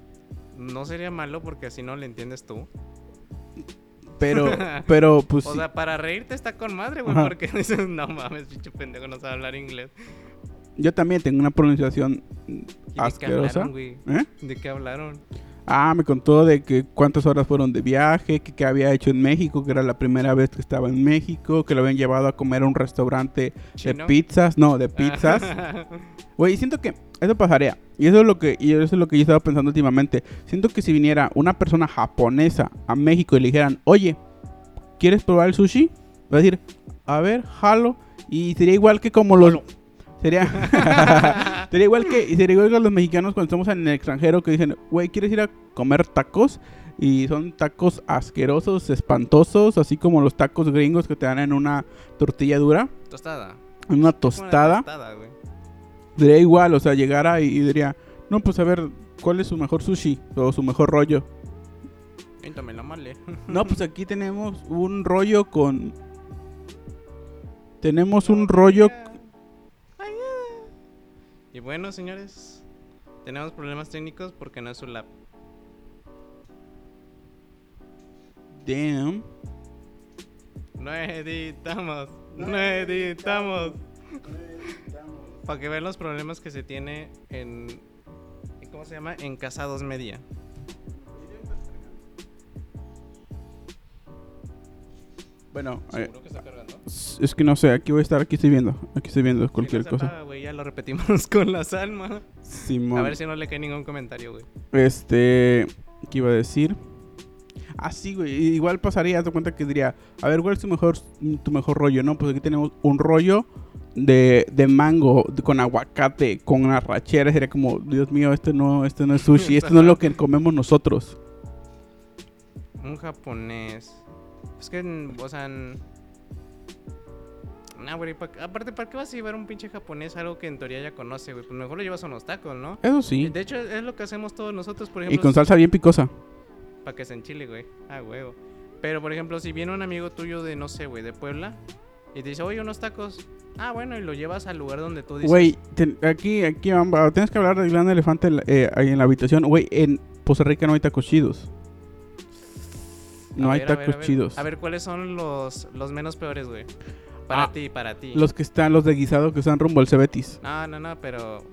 No sería malo porque así no le entiendes tú. Pero, pero, pues O sea, para reírte está con madre, güey. Porque dices, no mames, pinche pendejo, no sabe hablar inglés. yo también tengo una pronunciación ¿Y de qué asquerosa. hablaron, güey? ¿Eh? ¿De qué hablaron? Ah, me contó de que cuántas horas fueron de viaje, que qué había hecho en México, que era la primera vez que estaba en México, que lo habían llevado a comer a un restaurante de pizzas, no, de pizzas. Güey, siento que eso pasaría. Y eso es lo que y eso es lo que yo estaba pensando últimamente. Siento que si viniera una persona japonesa a México y le dijeran, "Oye, ¿quieres probar el sushi?" Va a decir, "A ver, jalo." Y sería igual que como los sería sería igual que sería igual que los mexicanos cuando estamos en el extranjero que dicen, "Güey, ¿quieres ir a comer tacos?" Y son tacos asquerosos, espantosos, así como los tacos gringos que te dan en una tortilla dura, Tostada. en una tostada. tostada. Diría igual, o sea, llegara y, y diría, no, pues a ver, ¿cuál es su mejor sushi? O su mejor rollo. La mole. No, pues aquí tenemos un rollo con... Tenemos un rollo... Y bueno, señores, tenemos problemas técnicos porque no es su lab. Damn. No editamos, no editamos. Para que vean los problemas que se tiene en. ¿Cómo se llama? En Casados Media. Bueno, eh, ¿Seguro que está es que no sé, aquí voy a estar, aquí estoy viendo, aquí estoy viendo cualquier Sí, no cosa. apaga, güey, ya lo repetimos con las almas. Simón. A ver si no le cae ningún comentario, güey. Este, ¿qué iba a decir? Así, güey. Igual pasaría, te cuenta que diría, a ver, ¿cuál es tu mejor, tu mejor rollo? No, pues aquí tenemos un rollo de, de mango con aguacate, con arrachera. Sería como, Dios mío, esto no, esto no es sushi, esto no es lo que comemos nosotros. Un japonés. Es que, o sea, Nah, güey, aparte, ¿para qué vas a llevar un pinche japonés algo que en teoría ya conoce, güey? Pues mejor lo llevas a unos tacos, ¿no? Eso sí. De hecho, es lo que hacemos todos nosotros, por ejemplo. Y con salsa bien picosa. Para que se enchile, güey. Ah, huevo. Pero, por ejemplo, si viene un amigo tuyo de, no sé, güey, de Puebla, y te dice, oye, unos tacos. Ah, bueno, y lo llevas al lugar donde tú dices. Güey, aquí, aquí, tienes que hablar del gran elefante eh, ahí en la habitación. Güey, en Costa Rica no hay tacos chidos. No hay tacos chidos. A ver, ¿cuáles son los, los menos peores, güey? Para ah, ti, para ti. Los que están, los de guisado que están rumbo al Cebetis. No, no, no, pero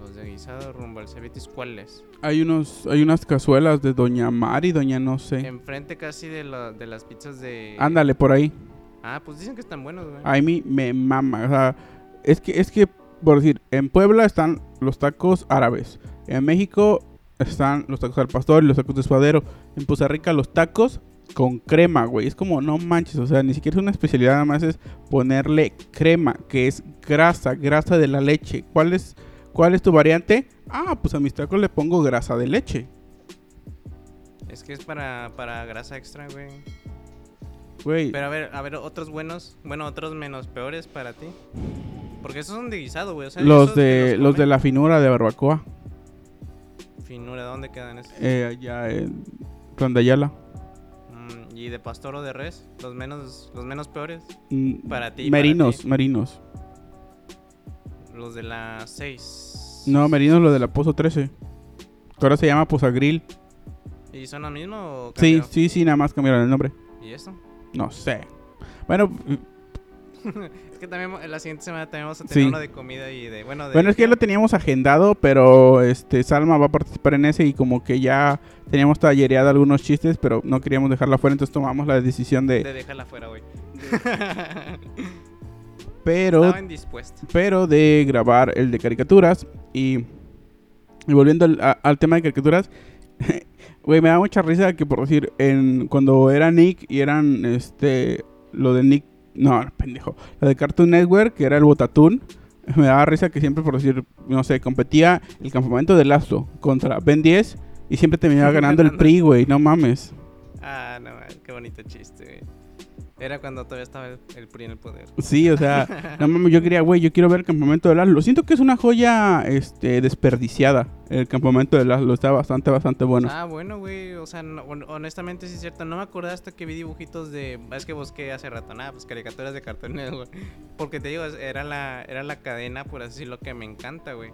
los de guisado rumbo al Cebetis, ¿cuáles? Hay unos, hay unas cazuelas de Doña Mari, Doña no sé. Enfrente casi de, de las pizzas de... Ándale, por ahí. Ah, pues dicen que están buenos, güey. A mí me mama, o sea, es que, es que, por decir, en Puebla están los tacos árabes. En México están los tacos al pastor y los tacos de suadero. En Costa Rica los tacos con crema, güey. Es como, no manches, o sea, ni siquiera es una especialidad, nada más es ponerle crema, que es grasa, grasa de la leche. ¿Cuál es, cuál es tu variante? Ah, pues a mis tacos le pongo grasa de leche. Es que es para, para grasa extra, güey. Güey. Pero a ver, a ver, otros buenos, bueno, otros menos peores para ti. Porque esos son de guisado, güey. los de los, de la finura de barbacoa. Finura, ¿dónde quedan esos? Eh, allá en. ¿Y de pastor o de res? ¿Los menos, los menos peores? Mm, para ti. Merinos, merinos. Los de la 6. No, merinos, los de la Pozo 13. Que ahora se llama Pozagril. ¿Y son lo mismo o Sí, sí, sí, nada más cambiaron el nombre. ¿Y eso? No sé. Bueno, es que también la siguiente semana tenemos a tener uno de comida y de bueno, bueno es que ya lo teníamos agendado, pero este Salma va a participar en ese y como que ya teníamos tallereado algunos chistes, pero no queríamos dejarla fuera, entonces tomamos la decisión de de dejarla fuera, güey. pero pero de grabar el de caricaturas y, y volviendo al, al tema de caricaturas Güey, me da mucha risa que por decir, en, cuando era Nick y eran este lo de Nick no, pendejo. La de Cartoon Network, que era el Botatún. Me daba risa que siempre, por decir, no sé, competía el campamento de Lazo contra Ben 10 y siempre terminaba ganando el PRI, güey. No mames. Ah, no, qué bonito chiste, güey. Era cuando todavía estaba el, PRI en el poder. Sí, o sea, no mames, yo quería, güey, yo quiero ver el campamento de Laszlo. Siento que es una joya este, desperdiciada. El campamento de Laszlo está bastante, bastante bueno. Ah, bueno, güey, o sea, honestamente sí es cierto. No me acordé hasta que vi dibujitos de. Es que busqué hace rato, nada, pues caricaturas de cartones, güey. Porque te digo, era la, era la cadena, por así decirlo, que me encanta, güey.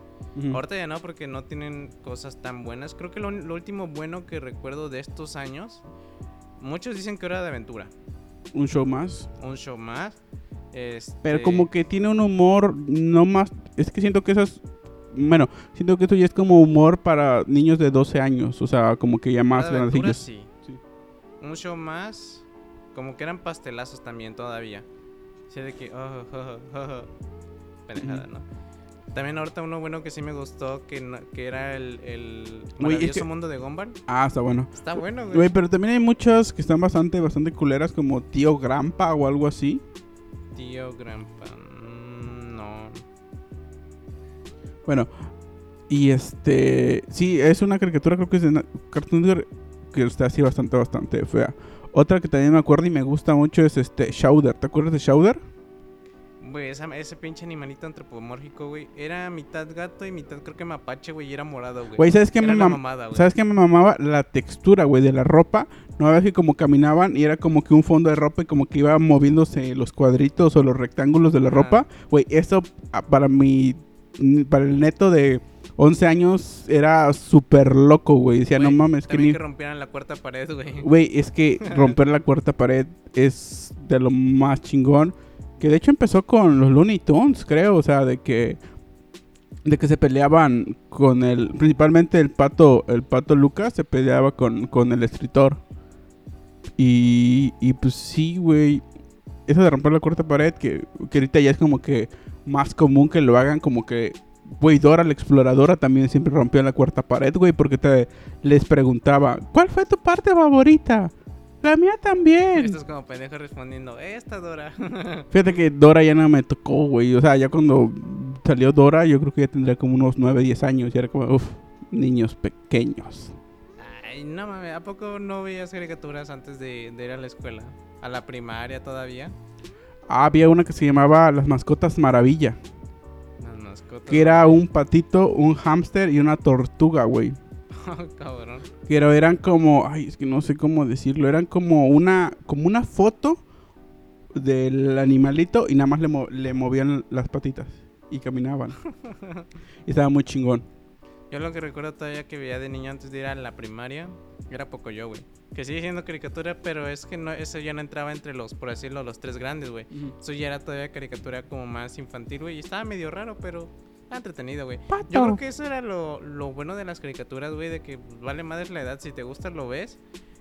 Ahorita ya no, porque no tienen cosas tan buenas. Creo que lo, lo último bueno que recuerdo de estos años. Muchos dicen que era de aventura un show más. Un show más. Este... Pero como que tiene un humor no más... Es que siento que esas... Bueno, siento que esto ya es como humor para niños de 12 años. O sea, como que ya más grandecillos. Sí. sí. Un show más... Como que eran pastelazos también todavía. Sí, de que... Oh, oh, oh, Pendejada, ¿no? También ahorita uno bueno que sí me gustó, que, que era el, el maravilloso mundo de Gumball. Ah, está bueno. Está bueno, güey. Güey, pero también hay muchas que están bastante, bastante culeras, como Tío Grampa o algo así. Tío Grampa, mm, no. Bueno, y este, sí, es una caricatura, creo que es de Cartoon que está así bastante, bastante fea. Otra que también me acuerdo y me gusta mucho es este Shouder. ¿Te acuerdas de Shouder? Güey, ese pinche animalito antropomórfico, güey, era mitad gato y mitad creo que mapache, güey, y era morado, güey. Güey, ¿sabes qué me mamaba? ¿Sabes qué me mamaba? La textura, güey, de la ropa. No ves que como caminaban y era como que un fondo de ropa y como que iba moviéndose los cuadritos o los rectángulos de la ropa. Güey, eso ah, para mi para el neto de 11 años era súper loco, güey. Decía, no mames, que ni... que rompieran la cuarta pared, güey. Güey, es que romper la cuarta pared es de lo más chingón. Que de hecho empezó con los Looney Tunes, creo. O sea, de que. De que se peleaban con el. Principalmente el pato. El pato Lucas se peleaba con, con el escritor. Y. Y pues sí, güey. Eso de romper la cuarta pared. Que, que ahorita ya es como que más común que lo hagan. Como que. Güey, Dora la exploradora también siempre rompió la cuarta pared, güey. Porque te les preguntaba. ¿Cuál fue tu parte favorita? La mía también. Esto es como pendejo respondiendo, esta Dora. Fíjate que Dora ya no me tocó, güey. O sea, ya cuando salió Dora, yo creo que ya tendría como unos 9, 10 años. Y era como, uff, niños pequeños. Ay, no mames, ¿a poco no veías caricaturas antes de, de ir a la escuela? A la primaria todavía. Ah, había una que se llamaba Las Mascotas Maravilla. Las mascotas. Que era un patito, un hámster y una tortuga, güey. Cabrón. Pero eran como, ay, es que no sé cómo decirlo, eran como una, como una foto del animalito y nada más le, mo- le movían las patitas y caminaban. y estaba muy chingón. Yo lo que recuerdo todavía que veía de niño antes de ir a la primaria era poco yo, güey. Que sigue siendo caricatura, pero es que no, eso ya no entraba entre los, por decirlo, los tres grandes, güey. Eso ya era todavía caricatura como más infantil, güey. Y estaba medio raro, pero entretenido, güey. Yo creo que eso era lo, lo bueno de las caricaturas, güey, de que pues, vale madre la edad, si te gusta lo ves.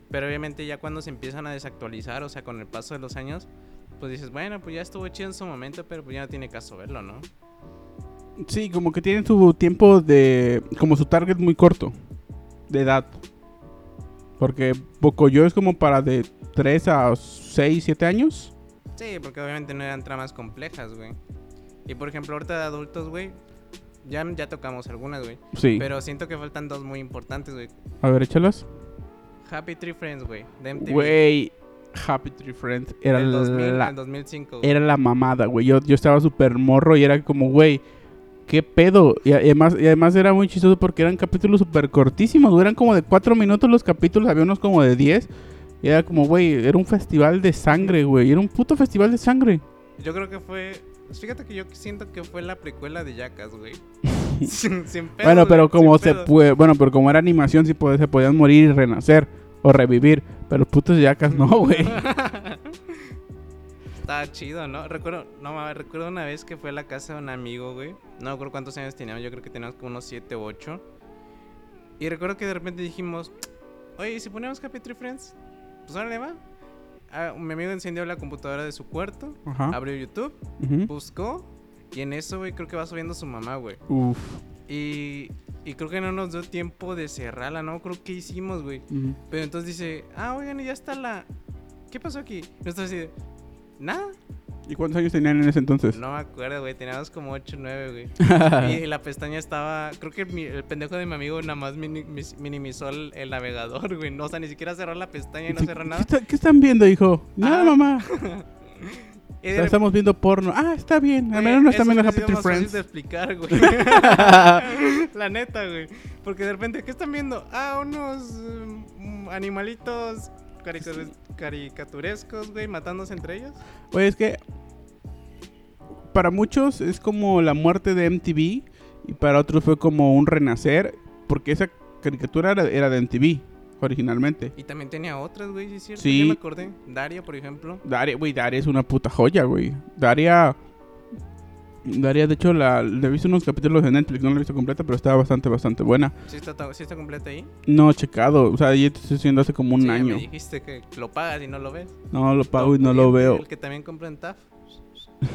Pero obviamente ya cuando se empiezan a desactualizar, o sea, con el paso de los años, pues dices, bueno, pues ya estuvo chido en su momento, pero pues ya no tiene caso verlo, ¿no? Sí, como que tienen su tiempo de, como su target muy corto de edad. Porque Bocoyo es como para de 3 a 6, 7 años. Sí, porque obviamente no eran tramas complejas, güey. Y por ejemplo, ahorita de adultos, güey, ya, ya tocamos algunas, güey. Sí. Pero siento que faltan dos muy importantes, güey. A ver, échalas. Happy Tree Friends, güey, de MTV. Güey, Happy Tree Friends era del 2000 la, al 2005. güey. era la mamada, güey. Yo, yo estaba súper morro y era como, güey, ¿qué pedo? Y, además, y además era muy chistoso porque eran capítulos súper cortísimos, güey. Eran como de 4 minutos los capítulos, había unos como de 10. Y era como, güey, era un festival de sangre, güey. Era un puto festival de sangre. Yo creo que fue. Pues Fíjate que yo siento que fue la precuela de Jackass, güey. sin, sin bueno, pero como se puede, bueno, pero como era animación, sí puede- se podían morir y renacer o revivir. Pero putos yacas no, güey. Estaba chido, ¿no? Recuerdo, no mames, recuerdo una vez que fue a la casa de un amigo, güey. No recuerdo cuántos años teníamos, yo creo que teníamos como unos 7 o 8. Y recuerdo que de repente dijimos, oye, ¿y si ponemos Tree Friends? Pues órale, va. Ah, mi amigo encendió la computadora de su cuarto, Ajá. abrió YouTube, Ujú. buscó, y en eso, güey, creo que va subiendo su mamá, güey. Uf. Y, y creo que no nos dio tiempo de cerrarla, ¿no? Creo que hicimos, güey. Pero entonces dice, ah, oigan, y ya está la... ¿Qué pasó aquí? Nosotros así nada. ¿Y cuántos años tenían en ese entonces? No me acuerdo, güey. Teníamos como 8 o 9, güey. y la pestaña estaba. Creo que mi- el pendejo de mi amigo nada más minimizó el, el navegador, güey. No, o sea, ni siquiera cerró la pestaña y no cerró ¿Qué, nada. está- qué están viendo, hijo? Nada, Ah. mamá. Estamos viendo porno. Ah, está bien. Al menos no están viendo Happy Tree Friends. de explicar, güey. La neta, güey. Porque de repente, ¿qué están viendo? Ah, unos mm, animalitos carica- caricaturescos, güey, matándose entre ellos. Oye, es que para muchos es como la muerte de MTV y para otros fue como un renacer porque esa caricatura era, era de MTV originalmente. Y también tenía otras, güey, sí es cierto. Sí. Ya me acordé. Daria, por ejemplo. Daria, güey, Daria es una puta joya, güey. Daria... Daria, de hecho, la, le he visto unos capítulos de Netflix, no la he visto completa, pero estaba bastante, bastante buena. ¿Sí está, sí está completa ahí? No, checado, o sea, ya te estoy diciendo hace como un Sí, año. Me dijiste que lo pagas y no lo ves. No lo pago y no lo veo. El que también compra en TAF.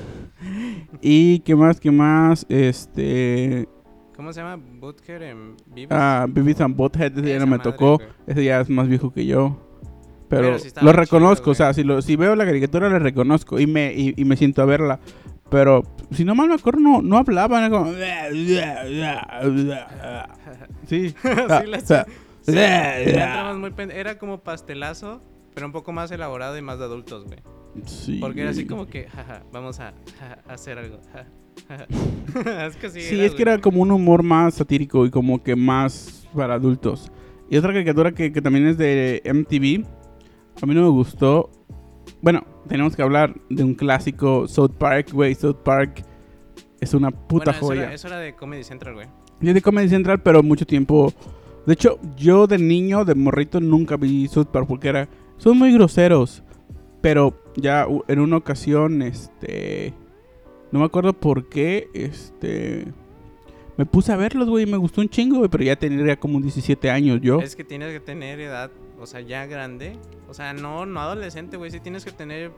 Y qué más, qué más, este... ¿Cómo se llama? Butker en Vives. Ah, Beavis and Butthead, ese ya no me madre, tocó. güey. Ese ya es más viejo que yo. Pero, Pero sí lo chido, reconozco, güey. o sea, si, lo, si veo la caricatura la reconozco y me, y, y me siento a verla. Pero si no mal me acuerdo, no, no hablaban. Era como... Sí. o sea, Era como pastelazo, pero un poco más elaborado y más de adultos, güey. sí. Porque era así como que, jaja, vamos a hacer algo. ja, jaja. es que sí. Sí, es que era como un humor más satírico y como que más para adultos. Y otra caricatura que, que también es de MTV, a mí no me gustó. Bueno, tenemos que hablar de un clásico, South Park, güey. South Park es una puta Bueno, eso joya. Era, eso era de Comedy Central, güey. Yo es de Comedy Central, pero mucho tiempo. De hecho, yo de niño, de morrito, nunca vi South Park porque era. Son muy groseros. Pero ya en una ocasión, este. No me acuerdo por qué, este. Me puse a verlos, güey, y me gustó un chingo, güey, pero ya tenía como 17 años yo. Es que tienes que tener edad, o sea, ya grande. O sea, no, no adolescente, güey. Sí tienes que tener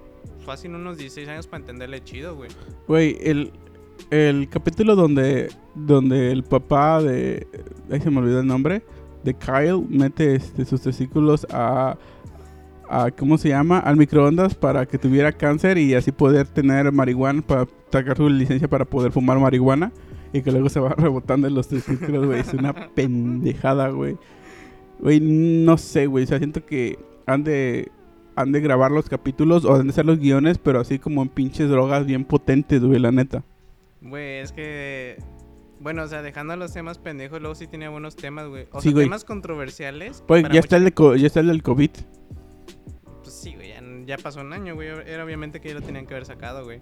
fácil unos 16 años para entenderle chido, güey. Güey, el, el capítulo donde, donde el papá de. Ahí se me olvidó el nombre. De Kyle mete este, sus testículos a. a, ¿cómo se llama? Al microondas para que tuviera cáncer y así poder tener marihuana, para sacar su licencia para poder fumar marihuana y que luego se va rebotando en los testículos, güey. Es una pendejada, güey. Güey, no sé, güey. O sea, siento que han de, han de grabar los capítulos o han de ser los guiones, pero así como en pinches drogas bien potentes, güey, la neta. Güey, es que. Bueno, o sea, dejando los temas pendejos, luego sí tenía buenos temas, güey. O Sí, sea, temas controversiales. Pues ya está, el de co- ya está el del COVID. Pues sí, güey, ya, ya pasó un año, güey. Era obviamente que ya lo tenían que haber sacado, güey.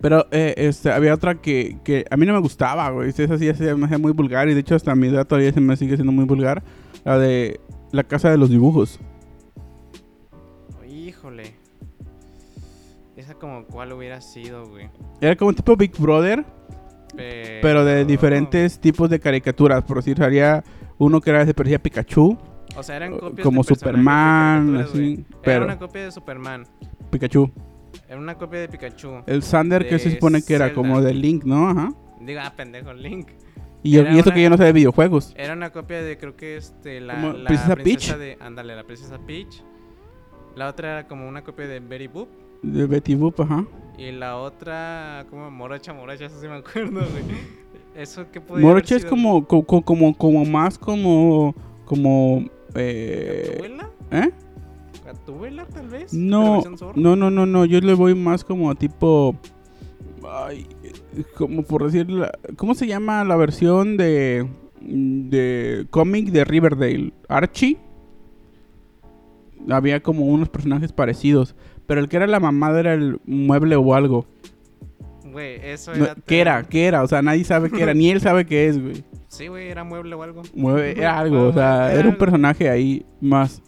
Pero eh, este, había otra que, que a mí no me gustaba, güey. Esa sí se me hacía muy vulgar y de hecho hasta mi edad todavía se me sigue siendo muy vulgar. La de la casa de los dibujos. Híjole. Esa como cuál hubiera sido, güey. Era como un tipo Big Brother, pero de diferentes tipos de caricaturas. Por decir, había uno que era se parecía a Pikachu, O sea, eran copias como de Superman, güey. así. Era Pero una copia de Superman. Pikachu. Era una copia de Pikachu. El Sander que se supone que era Zelda. como de Link, ¿no? Ajá. Diga, ah, pendejo, Link. Y, yo- y eso una- que yo no sé de videojuegos. Era una copia de, creo que este, la, ¿Como la Princesa princesa Peach? de. Ándale, la princesa Peach. La otra era como una copia de Betty Boop. De Betty Boop, ajá. Y la otra, como Morocha, Morocha, eso sí me acuerdo, güey. Eso que podía Morocha es como, co- co- como, como más como, como, eh. ¿eh? ¿Gatúbela, tal vez? ¿Pero No, no, no, no, no, yo le voy más como a tipo, ay, como por decir, ¿cómo se llama la versión de, de cómic de Riverdale? Archie. Había como unos personajes parecidos, pero el que era la mamada era el mueble o algo. Güey, eso No, era. ¿Qué era? ¿Qué era? O sea, nadie sabe qué era, ni él sabe qué es, güey. Sí, güey, era mueble o algo. Mueve, era algo, o sea, Era era un personaje ahí más.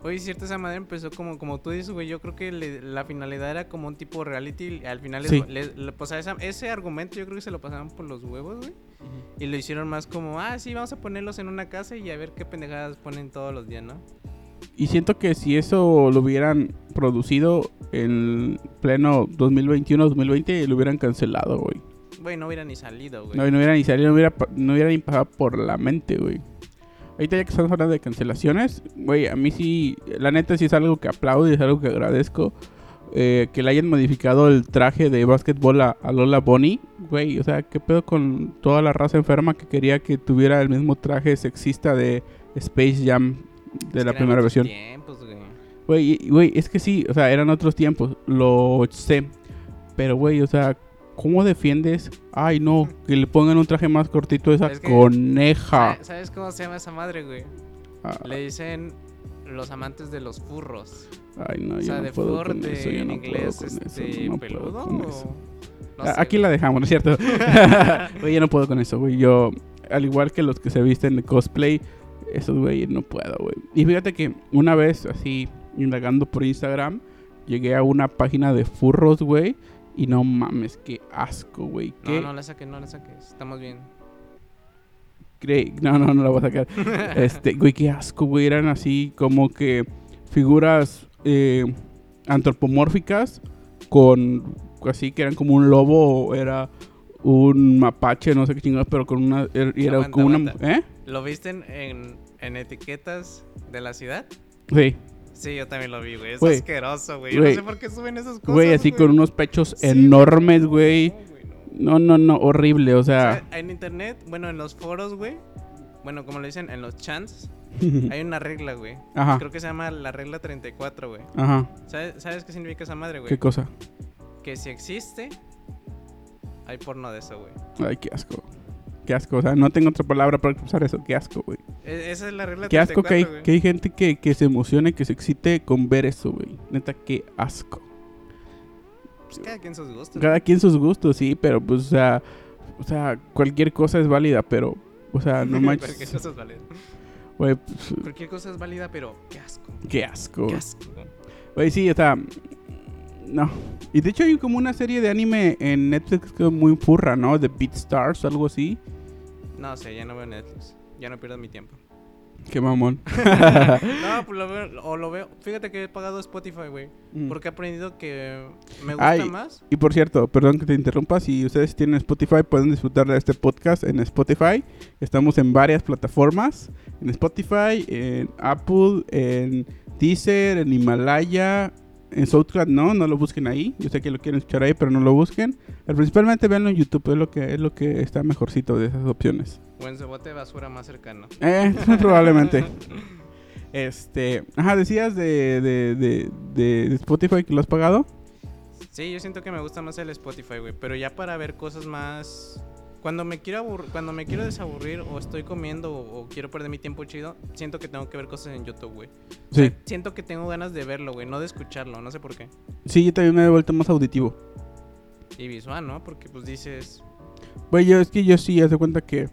Oye, cierto, esa madre empezó como, como tú dices, güey. Yo creo que le- la finalidad era como un tipo reality. y Al final, les- Sí. les- le- pues a esa- ese argumento yo creo que se lo pasaban por los huevos, güey. Y lo hicieron más como, ah, sí, vamos a ponerlos en una casa y a ver qué pendejadas ponen todos los días, ¿no? Y siento que si eso lo hubieran producido en pleno 2021-2020, lo hubieran cancelado, güey. Güey, no hubiera ni salido, güey. No, y no hubiera ni salido, no hubiera, no hubiera ni pasado por la mente, güey. Ahorita ya que estamos hablando de cancelaciones, güey, a mí sí, la neta sí es algo que aplaudo y es algo que agradezco. eh, que le hayan modificado el traje de básquetbol a, a Lola Bonnie, güey. O sea, ¿qué pedo con toda la raza enferma que quería que tuviera el mismo traje sexista de Space Jam de Es la primera versión? tiempos, güey. Güey, güey, es que sí, o sea, eran otros tiempos, lo sé. Pero, güey, o sea, ¿cómo defiendes? Ay, no, que le pongan un traje más cortito a esa Es que- coneja. ¿Sabe- ¿Sabes cómo se llama esa madre, güey? Ah, Le dicen los amantes de los furros. Ay, no, o yo sea, no de puedo con de, eso, yo no puedo inglés, con eso, este, no puedo peludo con o... eso. No sé, Aquí güey. la dejamos, ¿no es cierto? Güey, yo no puedo con eso, güey. Yo, al igual que los que se visten de cosplay, esos güey no puedo, güey. Y fíjate que una vez, así, indagando por Instagram, llegué a una página de furros, güey. Y no mames, qué asco, güey. No, Qué no la saques, no la saques. Estamos bien. cre- No, no, no la voy a sacar. este, güey, qué asco, güey. Eran así como que figuras eh, antropomórficas con así que eran como un lobo o era un mapache, no sé qué chingados, pero con una er- era Aguanta, como una. ¿eh? ¿Lo viste en, en etiquetas de la ciudad? Sí, Sí, yo también lo vi, güey. Es asqueroso, güey. Yo no Güey. sé por qué suben esas cosas. güey, así con unos pechos Sí, enormes, no, güey. no, no. No, no, no, horrible, o sea, en internet, bueno, en los foros, güey. Bueno, como le dicen, en los chants, hay una regla, güey. ajá, Creo que se llama la regla 34, güey. ajá, ¿Sabes, ¿Sabes qué significa esa madre, güey? qué cosa. Que si existe, hay porno de eso, güey. Ay, qué asco. Qué asco, o sea, no tengo otra palabra para expresar eso, qué asco, güey. E- esa es la regla Qué asco que hay, 34, güey. que hay gente que, que se emocione, que se excite con ver eso, güey. Neta, qué asco. Pues cada quien sus gustos. Cada quien sus gustos, sí, pero pues, o sea, o sea, cualquier cosa es válida, pero, o sea, no Cualquier manches, cosa es válida. güey, pues, Cualquier cosa es válida, pero qué asco. qué asco. Qué asco. güey. Güey, sí, o sea, no. Y de hecho hay como una serie de anime en Netflix que es muy furra, ¿no? De Beat Stars, algo así. No sé, ya no veo Netflix. Ya no pierdo mi tiempo. Qué mamón. no, pues lo veo, o lo veo. Fíjate que he pagado Spotify, güey. Mm. Porque he aprendido que me gusta Ay, más. Y por cierto, perdón que te interrumpa, si ustedes tienen Spotify pueden disfrutar de este podcast en Spotify. Estamos en varias plataformas, en Spotify, en Apple, en Deezer, en Himalaya, en SoundCloud no, no lo busquen ahí. Yo sé que lo quieren escuchar ahí, pero no lo busquen. Pero principalmente véanlo en YouTube, es lo que es lo que está mejorcito de esas opciones. O en su bote de basura más cercano. Eh, probablemente. Este, ajá, decías de, de, de, de Spotify que lo has pagado. Sí, yo siento que me gusta más el Spotify, güey. Pero ya para ver cosas más. Cuando me quiero cuando me quiero desaburrir o estoy comiendo o, o quiero perder mi tiempo chido, siento que tengo que ver cosas en YouTube, güey. O Sí. sea, siento que tengo ganas de verlo, güey, no de escucharlo, no sé por qué. Sí, yo también me he vuelto más auditivo. Y visual, ¿no? Porque pues dices, Güey, yo es que yo sí, haz de cuenta que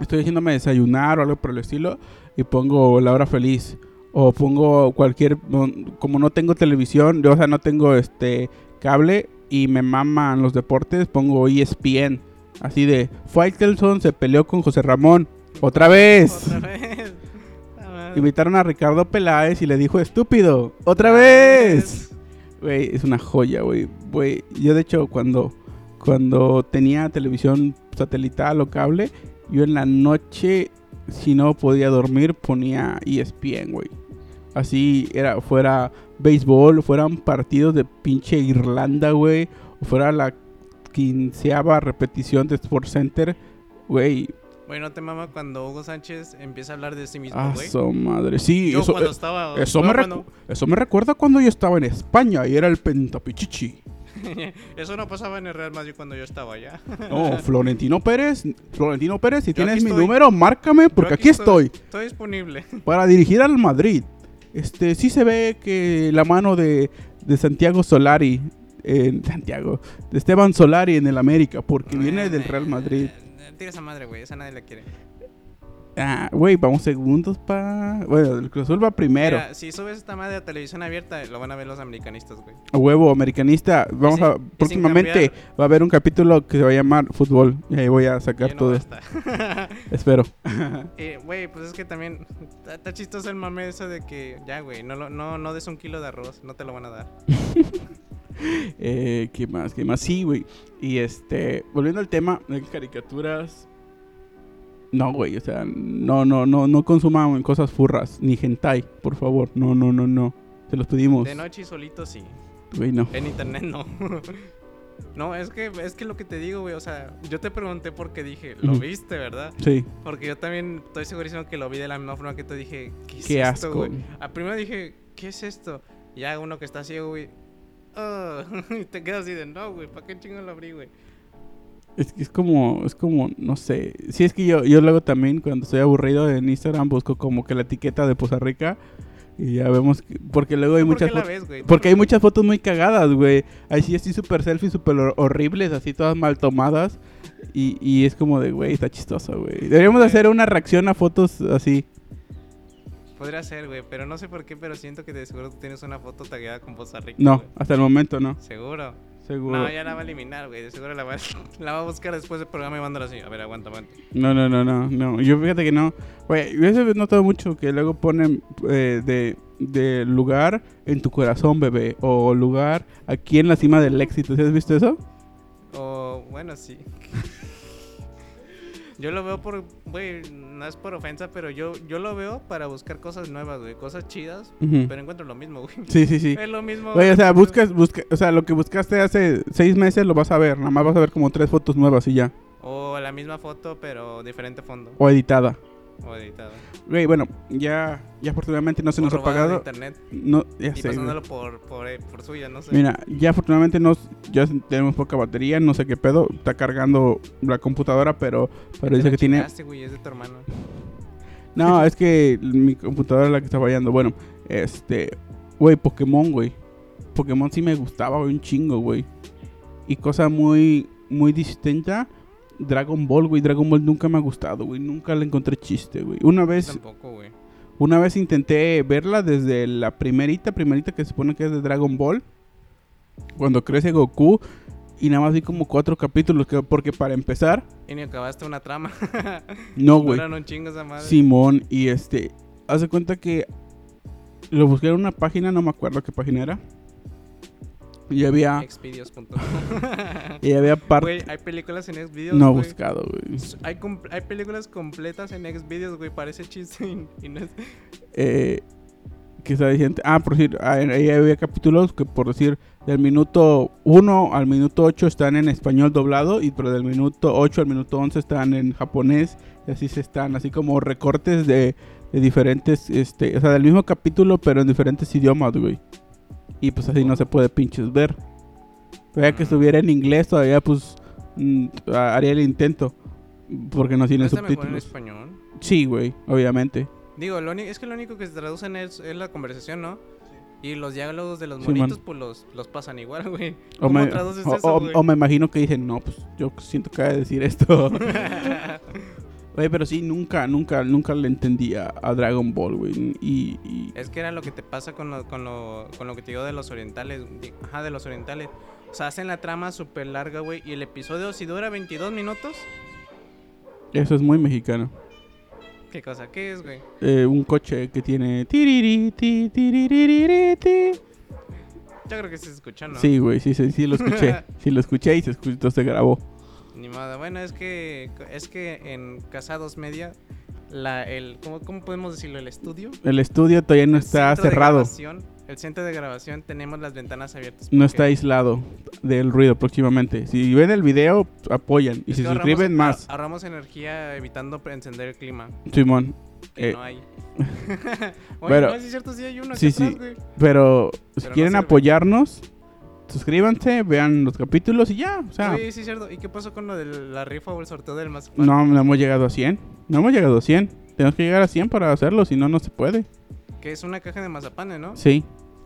estoy haciéndome desayunar o algo por el estilo y pongo la hora feliz o pongo cualquier como no tengo televisión, yo, o sea, no tengo este cable y me maman los deportes, pongo ESPN, así de Faitelson se peleó con José Ramón otra vez. otra vez. Invitaron a Ricardo Peláez y le dijo estúpido, otra vez. Güey, es una joya, güey. Güey, yo de hecho cuando, cuando tenía televisión satelital o cable, yo en la noche, si no podía dormir, ponía ESPN, güey. Así era, fuera béisbol, fueran partidos de pinche Irlanda, güey. O fuera la quinceava repetición de Sports Center, güey. Güey, no te mama cuando Hugo Sánchez empieza a hablar de sí mismo, Ah, güey. su madre. Sí, Yo eso, cuando eh, estaba. eso me, cuando- eso me recuerda cuando yo estaba en España y era el Pentapichichi. Eso no pasaba en el Real Madrid cuando yo estaba allá. No, Florentino Pérez, Florentino Pérez, si Yo tienes mi estoy. número, márcame porque Yo aquí estoy Estoy disponible. para dirigir al Madrid. Este, sí se ve que la mano de, de Santiago Solari, en Santiago, de Esteban Solari en el América, porque viene del Real Madrid. Eh, Tira esa madre, güey. Esa nadie la quiere. Ah, güey, vamos segundos pa... Bueno, el Cruz Azul va primero. Mira, si subes esta madre a televisión abierta, lo van a ver los americanistas, güey. A huevo, americanista. Vamos sin- a... Próximamente cambiar- va a haber un capítulo que se va a llamar Fútbol. Y ahí voy a sacar no todo. basta. Espero. Eh, Güey, pues es que también está, chistoso el mame eso de que ya, güey, no, no, no des un kilo de arroz, no te lo van a dar. Eh, ¿Qué más? ¿Qué más? Sí, güey. Y este, volviendo al tema de caricaturas. No, güey, o sea, no, no, no, no consuman cosas furras, ni hentai, por favor. No, no, no, no. Se los pedimos. De noche y solito sí. Güey, no. En internet no. no, es que es que lo que te digo, güey, o sea, yo te pregunté porque dije, lo viste, ¿verdad? Sí, Porque yo también estoy segurísimo que lo vi de la misma forma que te dije, ¿qué es qué esto, asco. güey? A primero dije, ¿qué es esto? Y ya uno que está ciego, güey. "Ah", y te quedas así de, no, güey, ¿para qué chingo lo abrí, güey? Es que es como, es como, no sé. Sí, es que yo, yo luego también, cuando estoy aburrido en Instagram, busco como que la etiqueta de Poza Rica. Y ya vemos, que- porque luego hay ¿Tú ¿Por muchas fotos. ves? Porque hay muchas fotos muy cagadas, güey. Así así súper selfies, súper hor- horribles, así todas mal tomadas. Y, y es como de, güey, está chistoso, güey. Deberíamos de hacer una reacción a fotos así. Podría ser, güey, pero no sé por qué, pero siento que de seguro tú tienes una foto tagueada con Costa Rica. No, hasta el momento no. ¿Seguro? Seguro. No, ya la va a eliminar, güey. Seguro la va, la va a buscar después del programa y mándala así. A ver, aguanta, aguanta. No, no, no, no, no. Yo fíjate que no. Güey, yo he notado mucho que luego ponen eh, de, de lugar en tu corazón, bebé. O lugar aquí en la cima del éxito. ¿Sí has visto eso? O, bueno, sí. Yo lo veo por, güey, no es por ofensa, pero yo, yo lo veo para buscar cosas nuevas, güey, cosas chidas, pero encuentro lo mismo, güey. Sí, sí, sí. Es lo mismo. Güey, o sea, buscas, busca, o sea, lo que buscaste hace seis meses lo vas a ver. Nada más vas a ver como tres fotos nuevas y ya. O la misma foto, pero diferente fondo. O editada. O editada. Güey, bueno, ya, ya afortunadamente no se O nos ha pagado. internet. No, ya Y sé, pasándolo por, por, eh, por suya, no sé. Mira, ya afortunadamente nos, ya tenemos poca batería, no sé qué pedo. Está cargando la computadora, pero, pero dice que tiene... güey, es de tu hermano. No, es que mi computadora es la que está fallando. Bueno, este... Güey, Pokémon, güey. Pokémon sí me gustaba, güey, un chingo, güey. Y cosa muy, muy distinta... Dragon Ball, güey. Dragon Ball nunca me ha gustado, güey. Nunca le encontré chiste, güey. Una vez... Tampoco, güey. Una vez intenté verla desde la primerita, primerita que se supone que es de Dragon Ball. Cuando crece Goku. y nada más vi como cuatro capítulos, que- porque para empezar, Y ni acabaste una trama. no, güey. Simón, y este, hace cuenta que lo busqué en una página, no me acuerdo qué página era. Y había, Xvideos.com. y había parte... Güey, hay películas en Xvideos, No he buscado, güey. Hay, películas completas en Xvideos, güey. Parece chiste y, y no es... Eh, está diciendo, ah, por decir, ah, ahí había capítulos que por decir, del minuto 1 al minuto 8 están en español doblado, y pero del minuto 8 al minuto 11 están en japonés, y así se están, así como recortes de, de diferentes, este, o sea, del mismo capítulo, pero en diferentes idiomas, güey. Y pues así no se puede pinches ver. Todavía que estuviera en inglés, todavía pues mm, haría el intento, porque no tiene ¿No está mejor en subtítulos. español? Sí, güey, obviamente. Digo, lo es que lo único que se traducen es, es la conversación, ¿no? Y los diálogos de los Sí, man. monitos, pues los, los pasan igual, güey. O ¿Cómo me, traduces o- eso, o- güey? o me imagino que dicen, no, pues yo siento que ha de decir esto. Güey, pero sí, nunca, nunca, nunca le entendía a Dragon Ball, güey. Y, y- Es que era lo que te pasa con lo, con lo, con lo que te digo de los orientales. Ajá, de los orientales. O sea, hacen la trama súper larga, güey. Y el episodio, si dura 22 minutos, eso es muy mexicano. ¿qué cosa? ¿Qué es, güey? Eh, un coche que tiene... Yo creo que se escucha, ¿no? Sí, güey, sí, sí, sí lo escuché. sí lo escuché y se escuchó, se grabó. Ni modo. Bueno, es que, es que en Casados Media, la, el, ¿cómo, ¿cómo podemos decirlo? El estudio. El estudio todavía no está cerrado. el centro de grabación tenemos las ventanas abiertas. No está aislado del ruido próximamente. Si ven el video, apoyan. Y si se suscriben, más. ahor- Ahorramos energía evitando encender el clima. Simón. Que Eh, no hay. Oye, pero- no, es cierto, sí hay uno Sí, atrás, sí. Pero si no quieren apoyarnos, suscríbanse, vean los capítulos y ya. O sea, sí es cierto. ¿Y qué pasó con lo de la rifa o el sorteo del mazapán? no, no hemos llegado a 100. No hemos llegado a 100. Tenemos que llegar a 100 para hacerlo, si no, no se puede. Que es una caja de mazapanes, ¿no? Sí.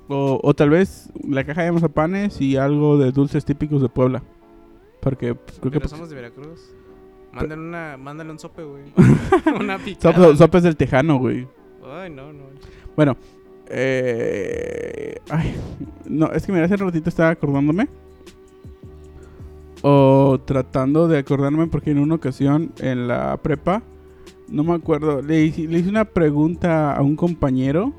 O, o tal vez la caja de mazapanes y algo de dulces típicos de Puebla. Porque pues, creo que... Pero somos de Veracruz. Mándale, una, mándale un sope, güey. una picada. güey. sopes del Tejano, güey. Ay, no, no. Bueno, eh, ay, no, es que mira, hace ratito estaba acordándome. O tratando de acordarme porque en una ocasión en la prepa, no me acuerdo, le, hice- una pregunta a un compañero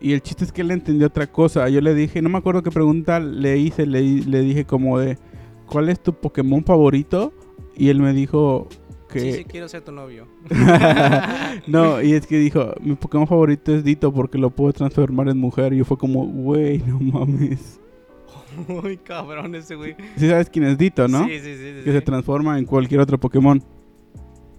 y el chiste es que él entendió otra cosa. Yo le dije, no me acuerdo qué pregunta le hice, le, le dije como de, ¿cuál es tu Pokémon favorito? Y él me dijo que... Sí, sí, quiero ser tu novio. no, y es que dijo, mi Pokémon favorito es Dito porque lo puedo transformar en mujer. Y yo fue como, güey, no mames. Uy, cabrón ese güey. Sí sabes quién es Dito, ¿no? Sí, sí, sí. sí, que se transforma en cualquier otro Pokémon.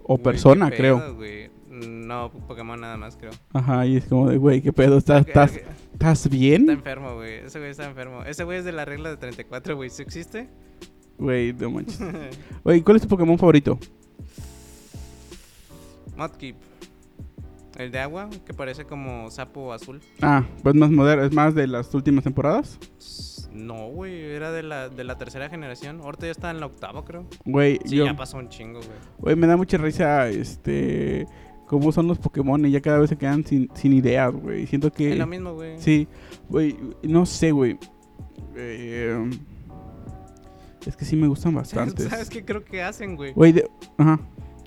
O Güey, persona, qué creo. güey. No, Pokémon nada más, creo. Ajá, y es como de, güey, ¿qué pedo? ¿Estás, estás, Está ¿estás bien? enfermo, güey. Ese güey está enfermo. Ese güey es de la regla de 34, güey. ¿Sí existe? Güey, no manches. Güey, ¿cuál es tu Pokémon favorito? Mudkip. El de agua, que parece como sapo azul. Ah, pues más moderno, es más de las últimas temporadas. No, güey, era de la, de la tercera generación. Ahorita ya está en la octava, creo. Güey, Sí, yo, ya pasó un chingo, güey. güey, me da mucha risa, este, cómo son los Pokémon y ya cada vez se quedan sin, sin ideas, güey. Siento que... Es lo mismo, güey. Sí, güey, no sé, güey. Eh, es que sí me gustan bastantes. ¿Sabes qué creo que hacen, güey? Güey, de- ajá.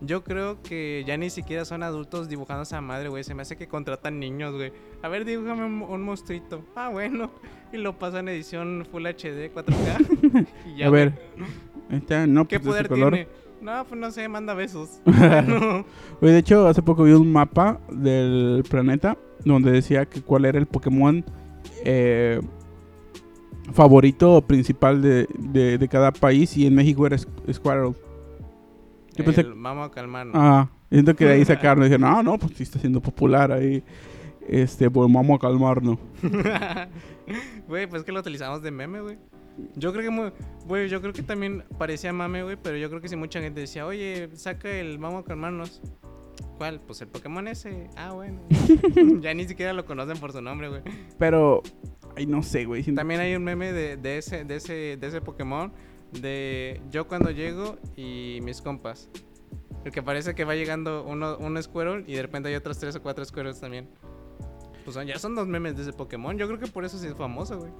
Yo creo que ya ni siquiera son adultos dibujando a esa madre, güey. Se me hace que contratan niños, güey. A ver, dibújame un, un monstruito. Ah, bueno. Y lo pasan en edición Full HD 4K. y ya, A ver, güey. ahí está, no, ¿Qué pues, de poder color. tiene? No, pues no sé, manda besos. No. Güey, de hecho, hace poco vi un mapa del planeta donde decía que cuál era el Pokémon eh, favorito principal de, de- de cada país y en México era Squ- Squirrel. Yo pensé- El- Vamos a calmarnos. Ah, siento que de ahí sacaron y dije, no, no, pues sí está siendo popular ahí. Este, pues vamos a calmarnos. Güey, pues que lo utilizamos de meme, güey. Yo creo que, güey, yo creo que también parecía mame, güey, pero yo creo que si mucha gente decía, oye, saca el vamos a calmarnos. ¿Cuál? Pues el Pokémon ese. Ah, bueno. ya ni siquiera lo conocen por su nombre, güey. Pero, ay, no sé, güey. También hay un meme de, de ese, de ese, de ese Pokémon de yo cuando llego y mis compas. El que parece que va llegando uno, un Squirrel y de repente hay otros tres o cuatro Squirrels también. Pues ya son dos memes de ese Pokémon. Yo creo que por eso sí es famoso, güey.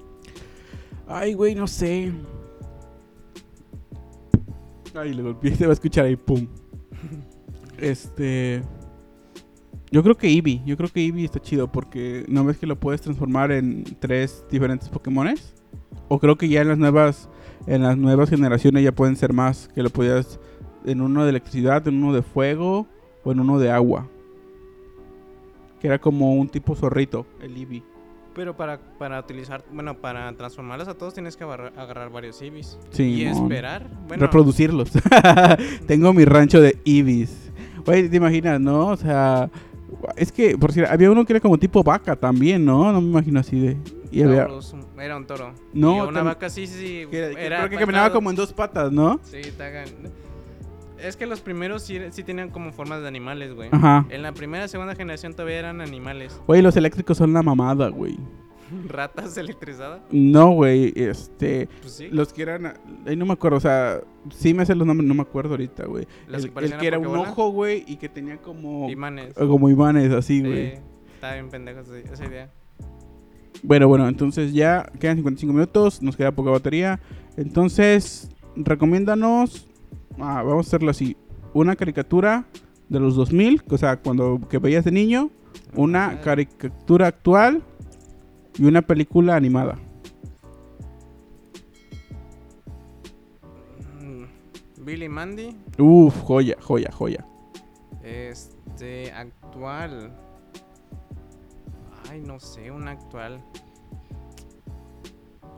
Ay, güey, no sé. Ay, le golpeé, se va a escuchar ahí, pum. Este. Yo creo que Eevee, yo creo que Eevee está chido porque no ves que lo puedes transformar en tres diferentes Pokémones. O creo que ya en las nuevas, en las nuevas generaciones ya pueden ser más, que lo podías en uno de electricidad, en uno de fuego o en uno de agua. Que era como un tipo zorrito, el Eevee. Pero para, para utilizar, bueno, para transformarlos a todos tienes que agarrar, agarrar varios Eevees. Sí, y mon. esperar. Bueno, reproducirlos. Tengo mi rancho de Eevees. Güey, ¿te imaginas, no? O sea, es que, por si había uno que era como tipo vaca también, ¿no? No me imagino así de. Y había. Taurus, era un toro. No, Y una vaca sí, sí, sí. que- que era creo que caminaba como en dos patas, ¿no? Sí, tagan. Es que los primeros sí, sí tenían como formas de animales, güey. Ajá. En la primera segunda generación todavía eran animales. Güey, los eléctricos son la mamada, güey. Ratas electrizadas. No, güey, este. Pues sí. Los que eran. Ay, no me acuerdo, o sea, sí me hacen los nombres, no me acuerdo ahorita, güey. El, que era un ojo, güey, y que tenía como. Imanes. Como imanes, así, güey. Sí, está bien pendejo esa- idea. Bueno, bueno, entonces ya quedan 55 minutos, nos queda poca batería. Entonces, recomiéndanos, ah, vamos a hacerlo así, una caricatura de los 2000, o sea, cuando que veías de niño, una caricatura actual y una película animada. mm, Billy Mandy. Uf, joya, joya, joya. Este, actual. Ay, no sé, una actual.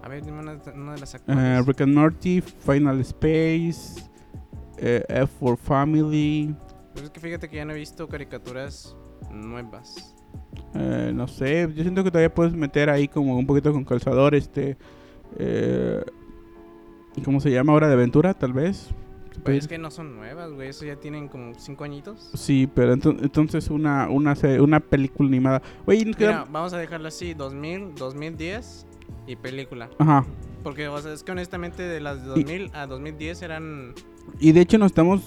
A ver, dime una, una de las Eh, actuales. Rick and Morty, Final Space, eh, F for Family, Pero es que fíjate que ya no he visto caricaturas nuevas. Eh, no sé, yo siento que todavía puedes meter ahí como un poquito con calzador, este... eh, ¿Cómo se llama? Hora de aventura, tal vez. Pero es que no son nuevas, güey. Eso ya tienen como cinco añitos. Sí, pero ento- entonces una, una, una película animada. Oye, Mira, vamos a dejarlo así: 2000, 2010 y película. Ajá. Porque, o sea, es que honestamente de las de 2000 a 2010 eran. Y de hecho nos estamos...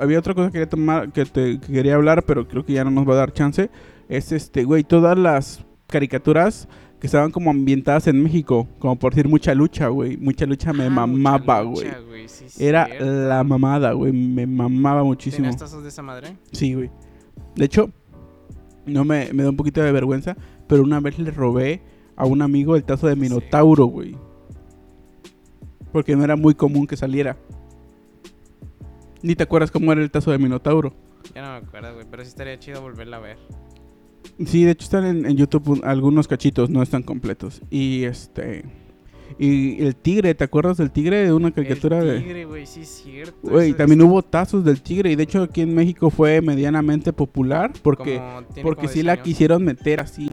Había otra cosa que quería tomar, que, te, que quería hablar, pero creo que ya no nos va a dar chance. Es este, güey, todas las caricaturas que estaban como ambientadas en México. Como por decir mucha lucha, güey. Mucha lucha me Ah, mamaba, güey. sí, Era cierto. la mamada, güey. Me mamaba muchísimo. ¿Tenías tazos de esa madre? Sí, güey. De hecho, no me, me da un poquito de vergüenza, pero una vez le robé a un amigo el tazo de Minotauro, güey. Porque no era muy común que saliera. Ni te acuerdas cómo era el tazo de Minotauro. Ya no me acuerdo, güey. Pero sí estaría chido volverla a ver. Sí, de hecho están en, en YouTube un- algunos cachitos, no están completos. Y este. Y el tigre, ¿te acuerdas del tigre de una caricatura El de.? tigre, güey, sí es cierto. Güey, también es hubo tazos del tigre. Y de hecho aquí en México fue medianamente popular. Porque, como- porque sí 10 la quisieron meter así